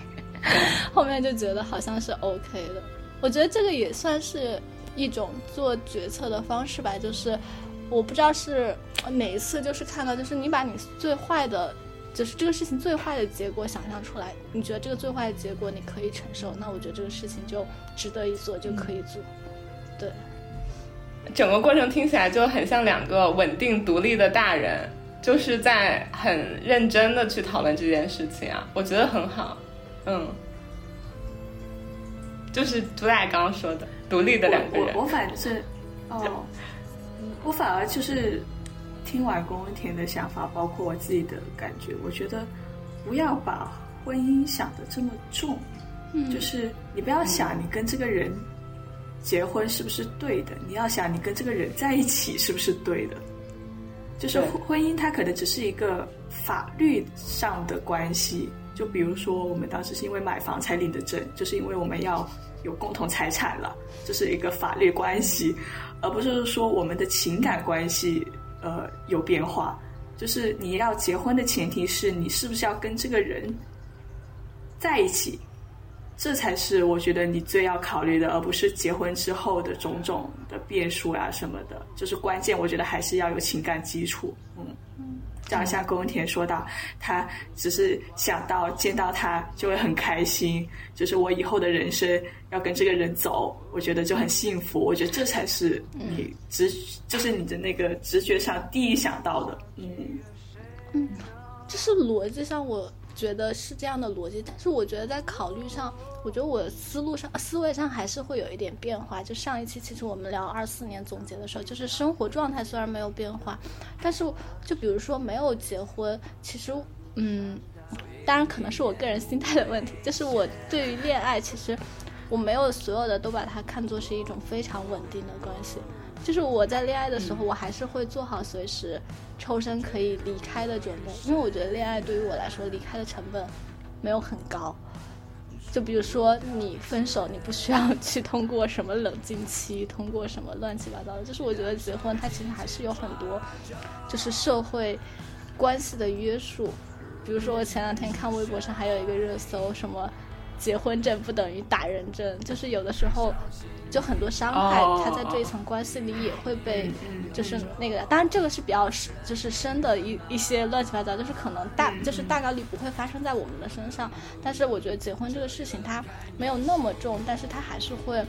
[laughs] 后面就觉得好像是 OK 的。我觉得这个也算是一种做决策的方式吧，就是我不知道是哪一次，就是看到就是你把你最坏的。就是这个事情最坏的结果想象出来，你觉得这个最坏的结果你可以承受，那我觉得这个事情就值得一做，就可以做。对，整个过程听起来就很像两个稳定独立的大人，就是在很认真的去讨论这件事情啊，我觉得很好。嗯，就是朱大爷刚刚说的，独立的两个人。我我反正，哦，我反而就是。听完龚文田的想法，包括我自己的感觉，我觉得不要把婚姻想的这么重，嗯，就是你不要想你跟这个人结婚是不是对的，你要想你跟这个人在一起是不是对的。就是婚姻它可能只是一个法律上的关系，就比如说我们当时是因为买房才领的证，就是因为我们要有共同财产了，这是一个法律关系，而不是说我们的情感关系。呃，有变化，就是你要结婚的前提是你是不是要跟这个人在一起，这才是我觉得你最要考虑的，而不是结婚之后的种种的变数啊什么的，就是关键，我觉得还是要有情感基础，嗯。就好像宫田说道，他只是想到见到他就会很开心，就是我以后的人生要跟这个人走，我觉得就很幸福。我觉得这才是你直，就是你的那个直觉上第一想到的。嗯嗯，就是逻辑上我。觉得是这样的逻辑，但是我觉得在考虑上，我觉得我思路上、思维上还是会有一点变化。就上一期其实我们聊二四年总结的时候，就是生活状态虽然没有变化，但是就比如说没有结婚，其实嗯，当然可能是我个人心态的问题，就是我对于恋爱，其实我没有所有的都把它看作是一种非常稳定的关系。就是我在恋爱的时候，我还是会做好随时抽身可以离开的准备，因为我觉得恋爱对于我来说，离开的成本没有很高。就比如说你分手，你不需要去通过什么冷静期，通过什么乱七八糟的。就是我觉得结婚它其实还是有很多，就是社会关系的约束。比如说我前两天看微博上还有一个热搜，什么结婚证不等于打人证，就是有的时候。就很多伤害，他在这一层关系里也会被，就是那个，当然这个是比较深，就是深的一一些乱七八糟，就是可能大，就是大概率不会发生在我们的身上。但是我觉得结婚这个事情它没有那么重，但是它还是会，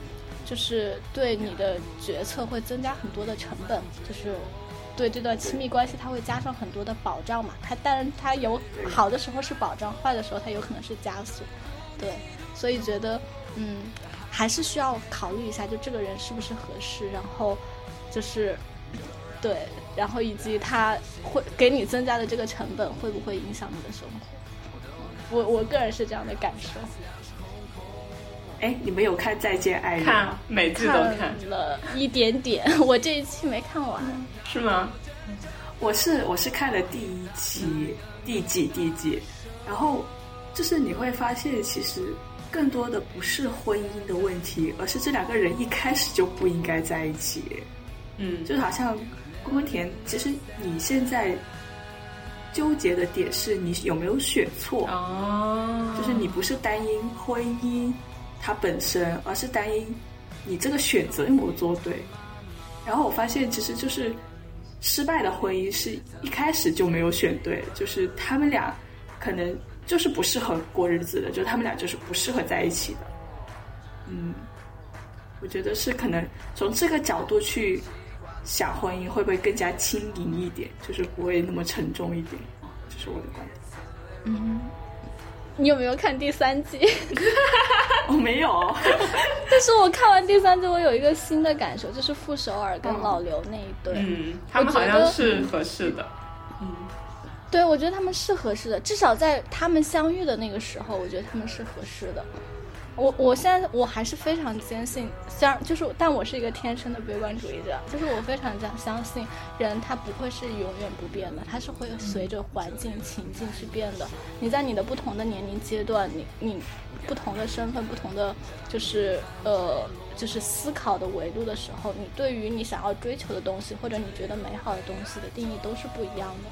就是对你的决策会增加很多的成本，就是对这段亲密关系它会加上很多的保障嘛。它当然它有好的时候是保障，坏的时候它有可能是枷锁，对，所以觉得嗯。还是需要考虑一下，就这个人是不是合适，然后就是，对，然后以及他会给你增加的这个成本会不会影响你的生活？我我个人是这样的感受。哎，你们有看《再见爱人》？看，每季都看了一点点，[laughs] 我这一期没看完。是吗？我是我是看了第一期，第几第几，然后就是你会发现其实。更多的不是婚姻的问题，而是这两个人一开始就不应该在一起。嗯，就好像宫文田，其实你现在纠结的点是你有没有选错哦，就是你不是单因婚姻它本身，而是单因你这个选择有没有做对。然后我发现，其实就是失败的婚姻是一开始就没有选对，就是他们俩可能。就是不适合过日子的，就他们俩就是不适合在一起的。嗯，我觉得是可能从这个角度去想婚姻，会不会更加轻盈一点？就是不会那么沉重一点。这是我的观点。嗯，你有没有看第三季？[laughs] 我没有。[laughs] 但是我看完第三季，我有一个新的感受，就是傅首尔跟老刘那一对，嗯，他们好像是合适的。对，我觉得他们是合适的，至少在他们相遇的那个时候，我觉得他们是合适的。我我现在我还是非常坚信，虽然就是，但我是一个天生的悲观主义者，就是我非常相相信人他不会是永远不变的，他是会随着环境情境去变的。你在你的不同的年龄阶段，你你不同的身份、不同的就是呃就是思考的维度的时候，你对于你想要追求的东西或者你觉得美好的东西的定义都是不一样的。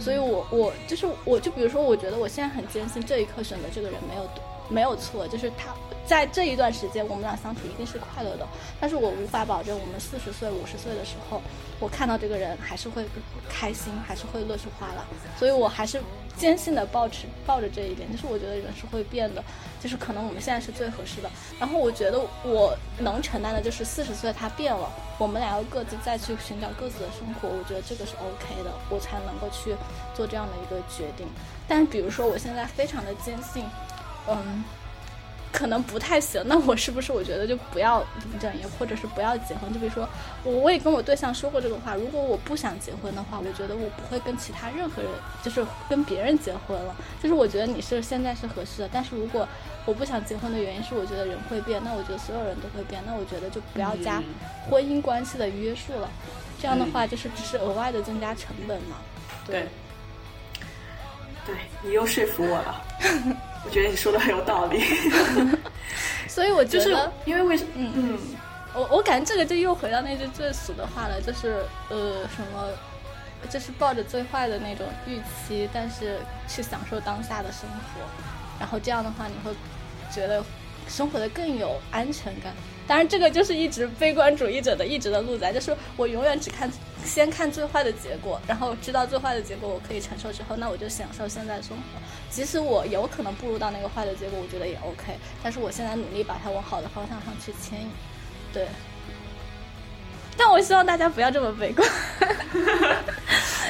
所以我我就是我就比如说，我觉得我现在很坚信这一刻选择这个人没有没有错，就是他。在这一段时间，我们俩相处一定是快乐的，但是我无法保证我们四十岁、五十岁的时候，我看到这个人还是会开心，还是会乐出花了。所以我还是坚信的抱持抱着这一点，就是我觉得人是会变的，就是可能我们现在是最合适的。然后我觉得我能承担的就是四十岁他变了，我们俩要各自再去寻找各自的生活，我觉得这个是 OK 的，我才能够去做这样的一个决定。但比如说我现在非常的坚信，嗯。可能不太行，[laughs] 那我是不是我觉得就不要领证也，或者是不要结婚？就比如说，我我也跟我对象说过这个话，如果我不想结婚的话，我觉得我不会跟其他任何人，就是跟别人结婚了。就是我觉得你是现在是合适的，但是如果我不想结婚的原因是我觉得人会变，那我觉得所有人都会变，那我觉得就不要加婚姻关系的约束了。这样的话就是只是额外的增加成本嘛。对，对你又说服我了。[laughs] 我觉得你说的很有道理，[laughs] 所以我觉得，因为为什嗯。嗯，我我感觉这个就又回到那句最俗的话了，就是呃什么，就是抱着最坏的那种预期，但是去享受当下的生活，然后这样的话你会觉得生活的更有安全感。当然，这个就是一直悲观主义者的一直的路子，就是我永远只看先看最坏的结果，然后知道最坏的结果我可以承受之后，那我就享受现在生活。即使我有可能步入到那个坏的结果，我觉得也 OK。但是我现在努力把它往好的方向上去牵引。对。但我希望大家不要这么悲观。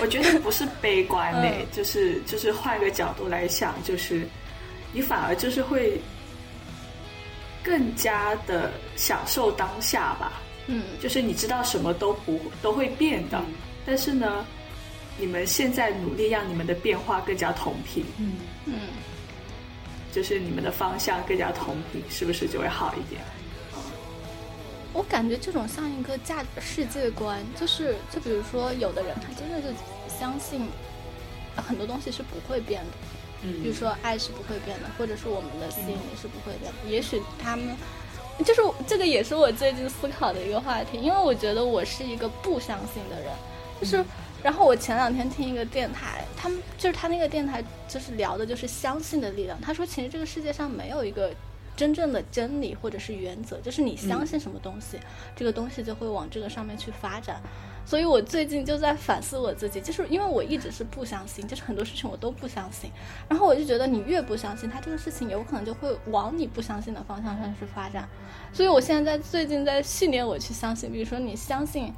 我觉得不是悲观嘞，就是就是换个角度来想，就是你反而就是会。更加的享受当下吧，嗯，就是你知道什么都不都会变的，但是呢，你们现在努力让你们的变化更加同频，嗯。嗯，就是你们的方向更加同频，是不是就会好一点？我感觉这种像一个价世界观，就是就比如说，有的人他真的是相信很多东西是不会变的。比如说，爱是不会变的，或者是我们的心也是不会变的。也许他们，就是这个也是我最近思考的一个话题，因为我觉得我是一个不相信的人。就是，然后我前两天听一个电台，他们就是他那个电台就是聊的就是相信的力量。他说，其实这个世界上没有一个真正的真理或者是原则，就是你相信什么东西，这个东西就会往这个上面去发展。所以我最近就在反思我自己，就是因为我一直是不相信，就是很多事情我都不相信，然后我就觉得你越不相信，它这个事情有可能就会往你不相信的方向上去发展。所以我现在在最近在训练我去相信，比如说你相信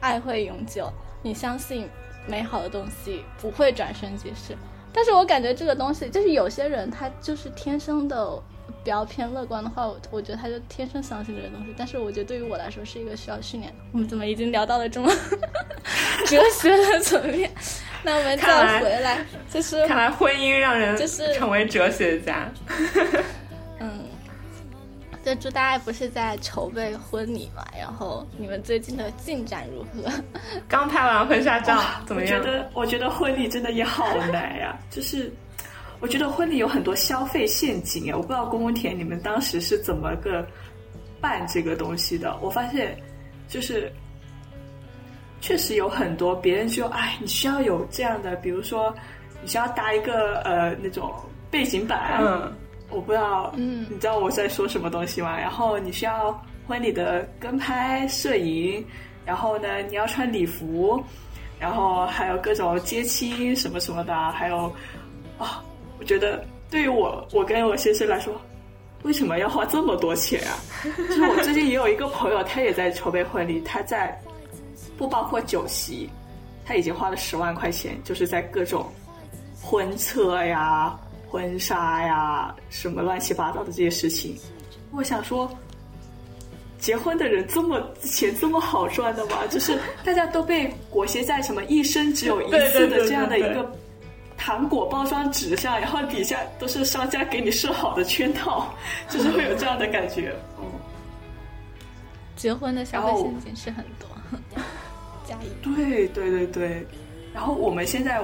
爱会永久，你相信美好的东西不会转瞬即逝。但是我感觉这个东西就是有些人他就是天生的。比较偏乐观的话，我我觉得他就天生相信这些东西。但是我觉得对于我来说是一个需要训练的。我们怎么已经聊到了这么 [laughs] 哲学的层面？那我们再回来，就是看来婚姻让人就是成为哲学家。[laughs] 嗯，就祝大家不是在筹备婚礼嘛？然后你们最近的进展如何？刚拍完婚纱照，怎么样？我觉得我觉得婚礼真的也好难呀，就是。我觉得婚礼有很多消费陷阱哎，我不知道公公田你们当时是怎么个办这个东西的。我发现就是确实有很多别人说，哎，你需要有这样的，比如说你需要搭一个呃那种背景板，嗯，我不知道，嗯，你知道我在说什么东西吗？然后你需要婚礼的跟拍摄影，然后呢你要穿礼服，然后还有各种接亲什么什么的，还有啊。我觉得对于我，我跟我先生来说，为什么要花这么多钱啊？[laughs] 就是我最近也有一个朋友，他也在筹备婚礼，他在不包括酒席，他已经花了十万块钱，就是在各种婚车呀、婚纱呀什么乱七八糟的这些事情。我想说，结婚的人这么钱这么好赚的吗？就是大家都被裹挟在什么一生只有一次的这样的一个。糖果包装纸上，然后底下都是商家给你设好的圈套，[laughs] 就是会有这样的感觉。嗯，结婚的消费陷阱是很多，[laughs] 加一。对对对对，然后我们现在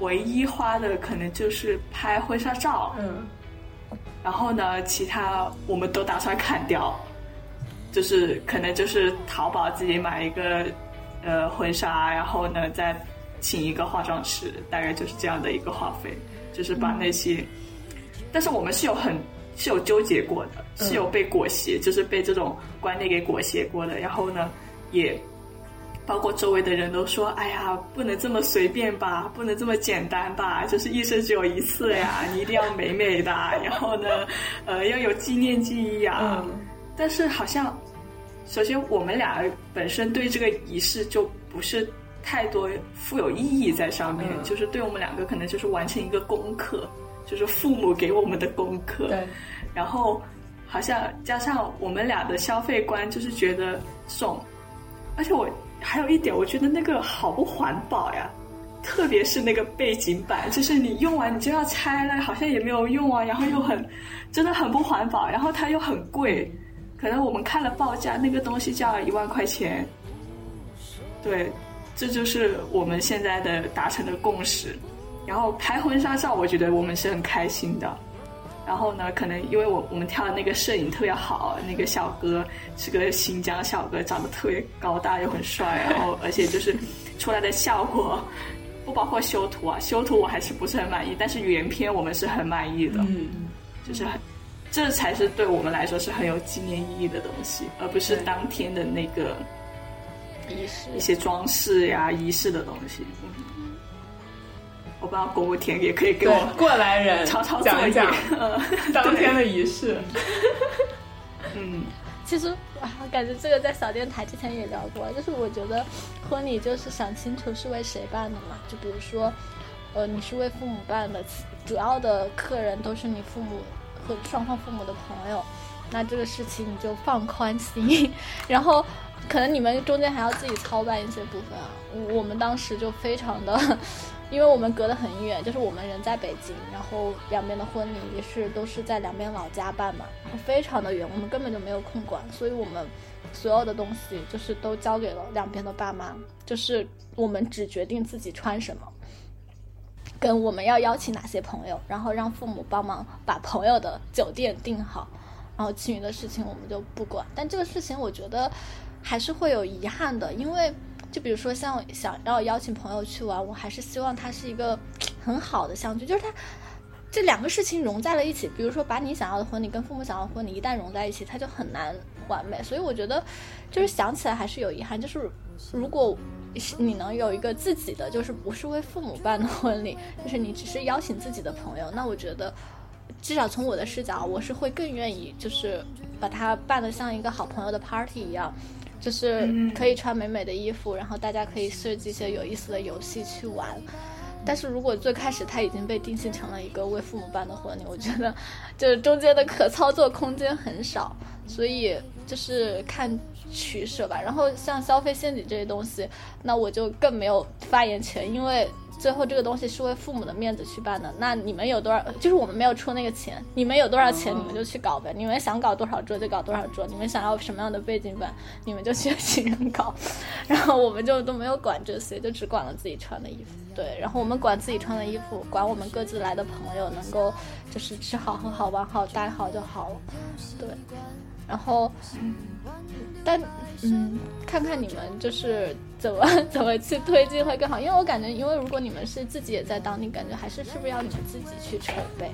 唯一花的可能就是拍婚纱照，嗯，然后呢，其他我们都打算砍掉，就是可能就是淘宝自己买一个呃婚纱，然后呢再请一个化妆师，大概就是这样的一个花费，就是把那些，但是我们是有很是有纠结过的，是有被裹挟，就是被这种观念给裹挟过的，然后呢也。包括周围的人都说：“哎呀，不能这么随便吧，不能这么简单吧，就是一生只有一次呀，你一定要美美的，然后呢，呃，要有纪念记忆呀。但是好像，首先我们俩本身对这个仪式就不是太多富有意义在上面，就是对我们两个可能就是完成一个功课，就是父母给我们的功课。对，然后好像加上我们俩的消费观，就是觉得这种，而且我。还有一点，我觉得那个好不环保呀，特别是那个背景板，就是你用完你就要拆了，好像也没有用啊，然后又很，真的很不环保，然后它又很贵，可能我们看了报价，那个东西就要一万块钱。对，这就是我们现在的达成的共识。然后拍婚纱照，我觉得我们是很开心的。然后呢，可能因为我我们挑的那个摄影特别好，那个小哥是个新疆小哥，长得特别高大又很帅，然后而且就是出来的效果，不包括修图啊，修图我还是不是很满意，但是原片我们是很满意的，嗯，就是很，这才是对我们来说是很有纪念意义的东西，而不是当天的那个仪式一些装饰呀、仪式的东西。我不知道国务田也可以给我过来人抄抄讲一讲 [laughs] 当天的仪式。[laughs] 嗯，其实啊，感觉这个在小电台之前也聊过，就是我觉得婚礼就是想清楚是为谁办的嘛。就比如说，呃，你是为父母办的，主要的客人都是你父母和双方父母的朋友，那这个事情你就放宽心。[laughs] 然后，可能你们中间还要自己操办一些部分啊。我我们当时就非常的。[laughs] 因为我们隔得很远，就是我们人在北京，然后两边的婚礼也是都是在两边老家办嘛，非常的远，我们根本就没有空管，所以我们所有的东西就是都交给了两边的爸妈，就是我们只决定自己穿什么，跟我们要邀请哪些朋友，然后让父母帮忙把朋友的酒店订好，然后其余的事情我们就不管。但这个事情我觉得还是会有遗憾的，因为。就比如说，像想要邀请朋友去玩，我还是希望它是一个很好的相聚，就是它这两个事情融在了一起。比如说，把你想要的婚礼跟父母想要的婚礼一旦融在一起，它就很难完美。所以我觉得，就是想起来还是有遗憾。就是如果你能有一个自己的，就是不是为父母办的婚礼，就是你只是邀请自己的朋友，那我觉得至少从我的视角，我是会更愿意，就是把它办得像一个好朋友的 party 一样。就是可以穿美美的衣服，然后大家可以设计一些有意思的游戏去玩。但是如果最开始它已经被定性成了一个为父母办的婚礼，我觉得就是中间的可操作空间很少，所以就是看取舍吧。然后像消费陷阱这些东西，那我就更没有发言权，因为。最后这个东西是为父母的面子去办的，那你们有多少？就是我们没有出那个钱，你们有多少钱，你们就去搞呗。你们想搞多少桌就搞多少桌，你们想要什么样的背景板，你们就去请人搞。然后我们就都没有管这些，就只管了自己穿的衣服。对，然后我们管自己穿的衣服，管我们各自来的朋友能够就是吃好喝好玩好待好就好了。对，然后，但嗯，看看你们就是。怎么 [laughs] 怎么去推进会更好？因为我感觉，因为如果你们是自己也在当，地感觉还是是不是要你们自己去筹备？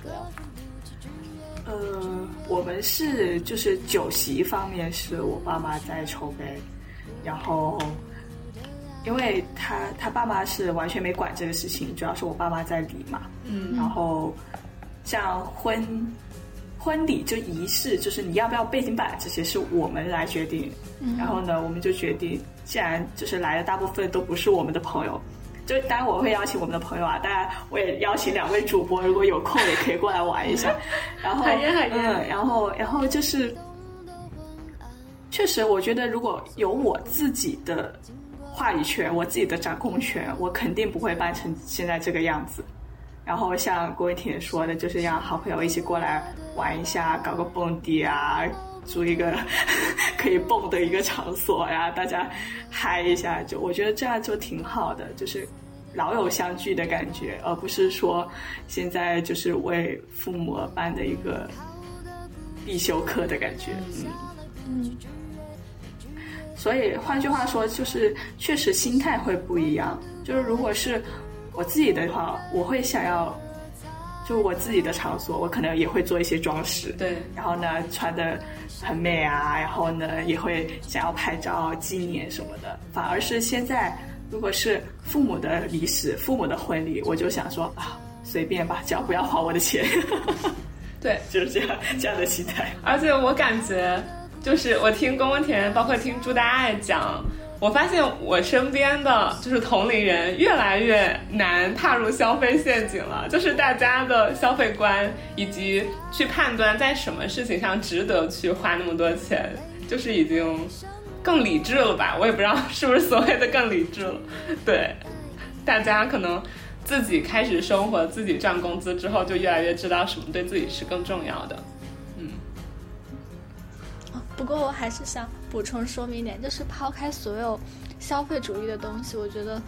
主要，呃，我们是就是酒席方面是我爸妈在筹备，然后，因为他他爸妈是完全没管这个事情，主要是我爸妈在理嘛。嗯，然后像婚婚礼就仪式，就是你要不要背景板这些是我们来决定。然后呢，我们就决定。既然就是来的大部分都不是我们的朋友，就当然我会邀请我们的朋友啊，当然我也邀请两位主播，如果有空也可以过来玩一下。[laughs] 然后，嗯，然后，然后就是确实，我觉得如果有我自己的话语权，我自己的掌控权，我肯定不会办成现在这个样子。然后像郭伟婷说的，就是让好朋友一起过来玩一下，搞个蹦迪啊，租一个可以蹦的一个场所呀，大家嗨一下，就我觉得这样就挺好的，就是老友相聚的感觉，而不是说现在就是为父母而办的一个必修课的感觉。嗯嗯，所以换句话说，就是确实心态会不一样。就是如果是我自己的话，我会想要，就我自己的场所，我可能也会做一些装饰，对，然后呢穿的很美啊，然后呢也会想要拍照纪念什么的。反而是现在，如果是父母的离世、父母的婚礼，我就想说啊，随便吧，只要不要花我的钱。[laughs] 对，就是这样这样的心态。而且我感觉，就是我听宫田，包括听朱大爱讲。我发现我身边的就是同龄人越来越难踏入消费陷阱了，就是大家的消费观以及去判断在什么事情上值得去花那么多钱，就是已经更理智了吧？我也不知道是不是所谓的更理智了。对，大家可能自己开始生活，自己赚工资之后，就越来越知道什么对自己是更重要的。不过我还是想补充说明一点，就是抛开所有消费主义的东西，我觉得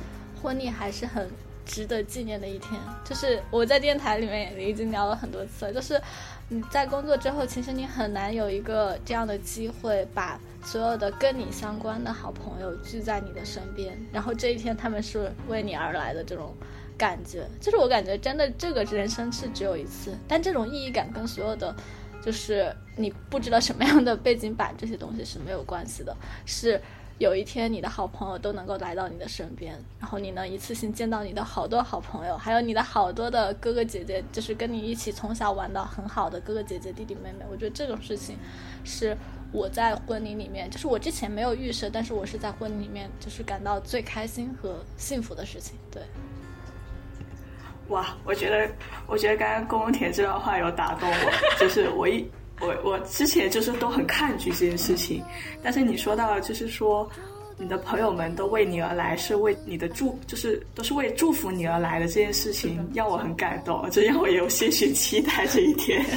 婚礼还是很值得纪念的一天。就是我在电台里面也已经聊了很多次了，就是你在工作之后，其实你很难有一个这样的机会，把所有的跟你相关的好朋友聚在你的身边，然后这一天他们是为你而来的这种感觉，就是我感觉真的这个人生是只有一次，但这种意义感跟所有的。就是你不知道什么样的背景板这些东西是没有关系的，是有一天你的好朋友都能够来到你的身边，然后你能一次性见到你的好多好朋友，还有你的好多的哥哥姐姐，就是跟你一起从小玩到很好的哥哥姐姐弟弟妹妹。我觉得这种事情是我在婚礼里面，就是我之前没有预设，但是我是在婚礼里面就是感到最开心和幸福的事情。对。哇，我觉得，我觉得刚刚宫田这段话有打动我，[laughs] 就是我一我我之前就是都很抗拒这件事情，但是你说到就是说，你的朋友们都为你而来，是为你的祝，就是都是为祝福你而来的这件事情，让我很感动，这让我有些许期待这一天。[laughs]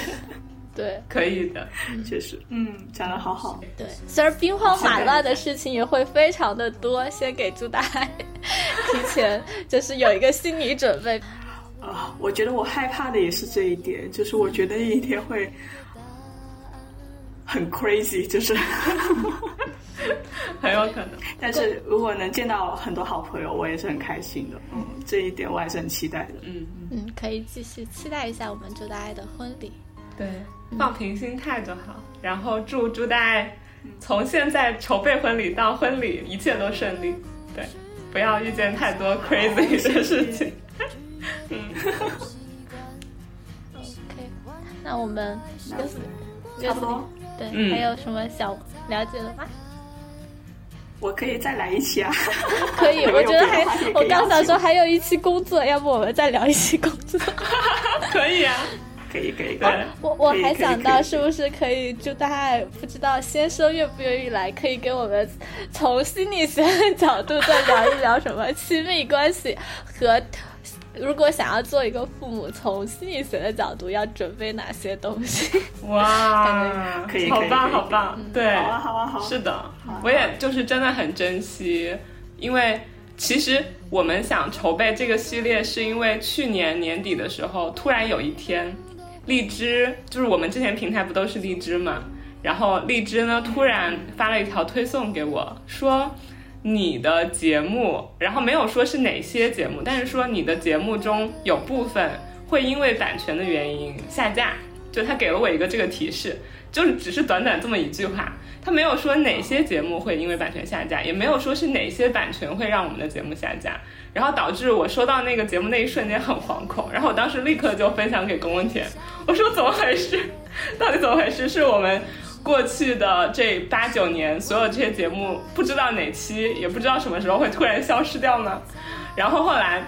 对，可以的，确实，嗯，讲的好好。对，虽然兵荒马乱的事情也会非常的多，先给朱大 [laughs] 提前就是有一个心理准备。啊，我觉得我害怕的也是这一点，就是我觉得那一天会很 crazy，就是 [laughs] 很有可能。[laughs] 但是如果能见到很多好朋友，我也是很开心的。嗯，这一点我还是很期待的。嗯嗯，可以继续期待一下我们朱大爱的婚礼。对，放平心态就好。然后祝朱大爱从现在筹备婚礼到婚礼一切都顺利。对，不要遇见太多 crazy 的事情。我们就是差不多，对，还有什么想了解的吗？我可以再来一期啊，[laughs] 可以，我觉得还，我刚想说还有一期工作，要不我们再聊一期工作？[laughs] 可以啊，可以可以，我我还想到是不是可以就大家不知道先生愿不愿意来，可以给我们从心理学的角度再聊一聊什么亲密关系和。如果想要做一个父母，从心理学的角度，要准备哪些东西？[laughs] 哇，可以，好棒，好棒！对，好啊，好啊，好。是的，我也就是真的很珍惜，因为其实我们想筹备这个系列，是因为去年年底的时候，突然有一天，荔枝就是我们之前平台不都是荔枝嘛，然后荔枝呢突然发了一条推送给我说。你的节目，然后没有说是哪些节目，但是说你的节目中有部分会因为版权的原因下架，就他给了我一个这个提示，就是只是短短这么一句话，他没有说哪些节目会因为版权下架，也没有说是哪些版权会让我们的节目下架，然后导致我收到那个节目那一瞬间很惶恐，然后我当时立刻就分享给龚文田，我说怎么回事？[laughs] 到底怎么回事？是我们。过去的这八九年，所有这些节目不知道哪期，也不知道什么时候会突然消失掉呢？然后后来，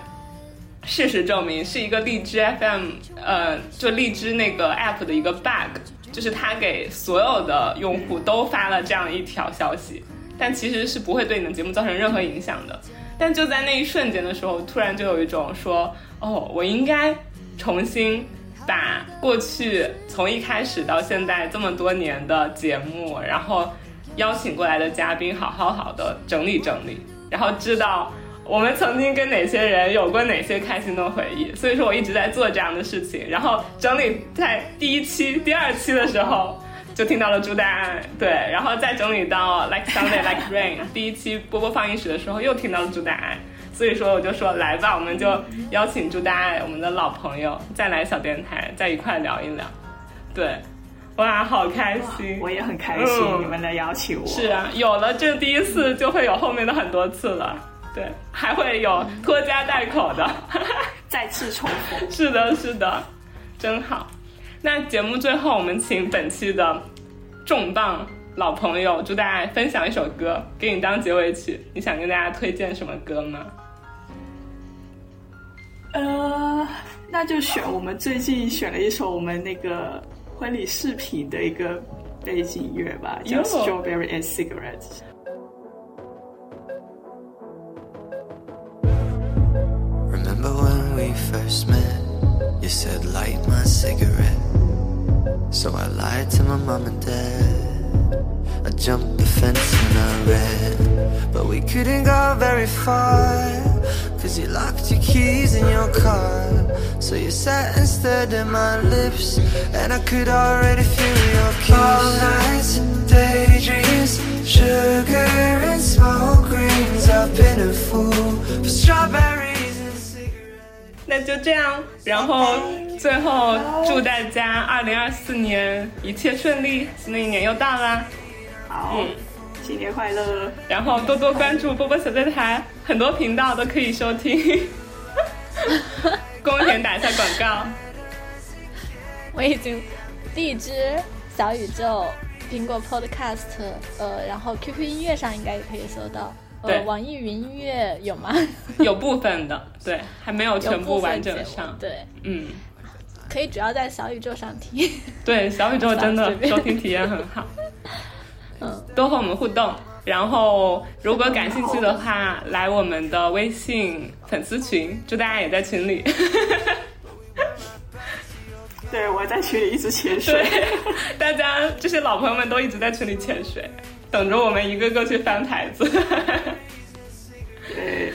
事实证明是一个荔枝 FM，呃，就荔枝那个 app 的一个 bug，就是他给所有的用户都发了这样一条消息，但其实是不会对你的节目造成任何影响的。但就在那一瞬间的时候，突然就有一种说，哦，我应该重新把过去从一开始到现在这么多年的节目，然后邀请过来的嘉宾，好好好的整理整理，然后知道我们曾经跟哪些人有过哪些开心的回忆。所以说我一直在做这样的事情，然后整理在第一期、第二期的时候。就听到了朱大爱，对，然后再整理到 Like Sunday Like Rain 第一期波波放映室的时候，又听到了朱大爱，所以说我就说来吧，我们就邀请朱大爱，我们的老朋友，再来小电台，再一块聊一聊。对，哇，好开心，我也很开心，你们能邀请我。是啊，有了这第一次，就会有后面的很多次了。对，还会有拖家带口的，[laughs] [laughs] 再次重逢。是的，是的，真好。那节目最后，我们请本期的重磅老朋友朱大爱分享一首歌，给你当结尾曲。你想跟大家推荐什么歌吗？呃，那就选我们最近选了一首我们那个婚礼视频的一个背景音乐吧，叫《Strawberry and Cigarettes》。Remember when we first met? You said light my cigarette. So I lied to my mom and dad. I jumped the fence and I ran. But we couldn't go very far. Cause you locked your keys in your car. So you sat and stared at my lips. And I could already feel your kiss. All nights, daydreams, sugar and smoke rings. I've been a fool for strawberries. and cigarettes 那就这样，然后最后祝大家二零二四年一切顺利，新的一年又到啦！好，新年快乐！然后多多关注波波小电台，很多频道都可以收听。[laughs] 公田打一下广告。我已经荔枝、小宇宙、苹果 Podcast，呃，然后 QQ 音乐上应该也可以搜到。对，网易云音乐有吗？[laughs] 有部分的，对，还没有全部完整上。对，嗯，可以主要在小宇宙上听。对，小宇宙真的 [laughs] 收听体验很好。嗯，多和我们互动，然后如果感兴趣的话，来我们的微信粉丝群，祝大家也在群里。[laughs] 对，我在群里一直潜水。大家这些老朋友们都一直在群里潜水。等着我们一个个去翻牌子。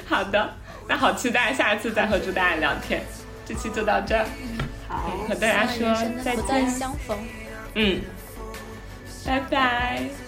好的，那好期待下一次再和朱大爷聊天。这期就到这儿，好，和大家说再见。相逢。嗯，拜拜。拜。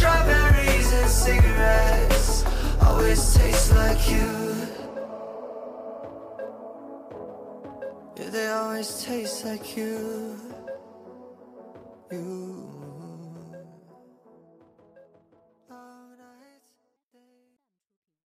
Strawberries and cigarettes always taste like you. Yeah, they always taste like you. You.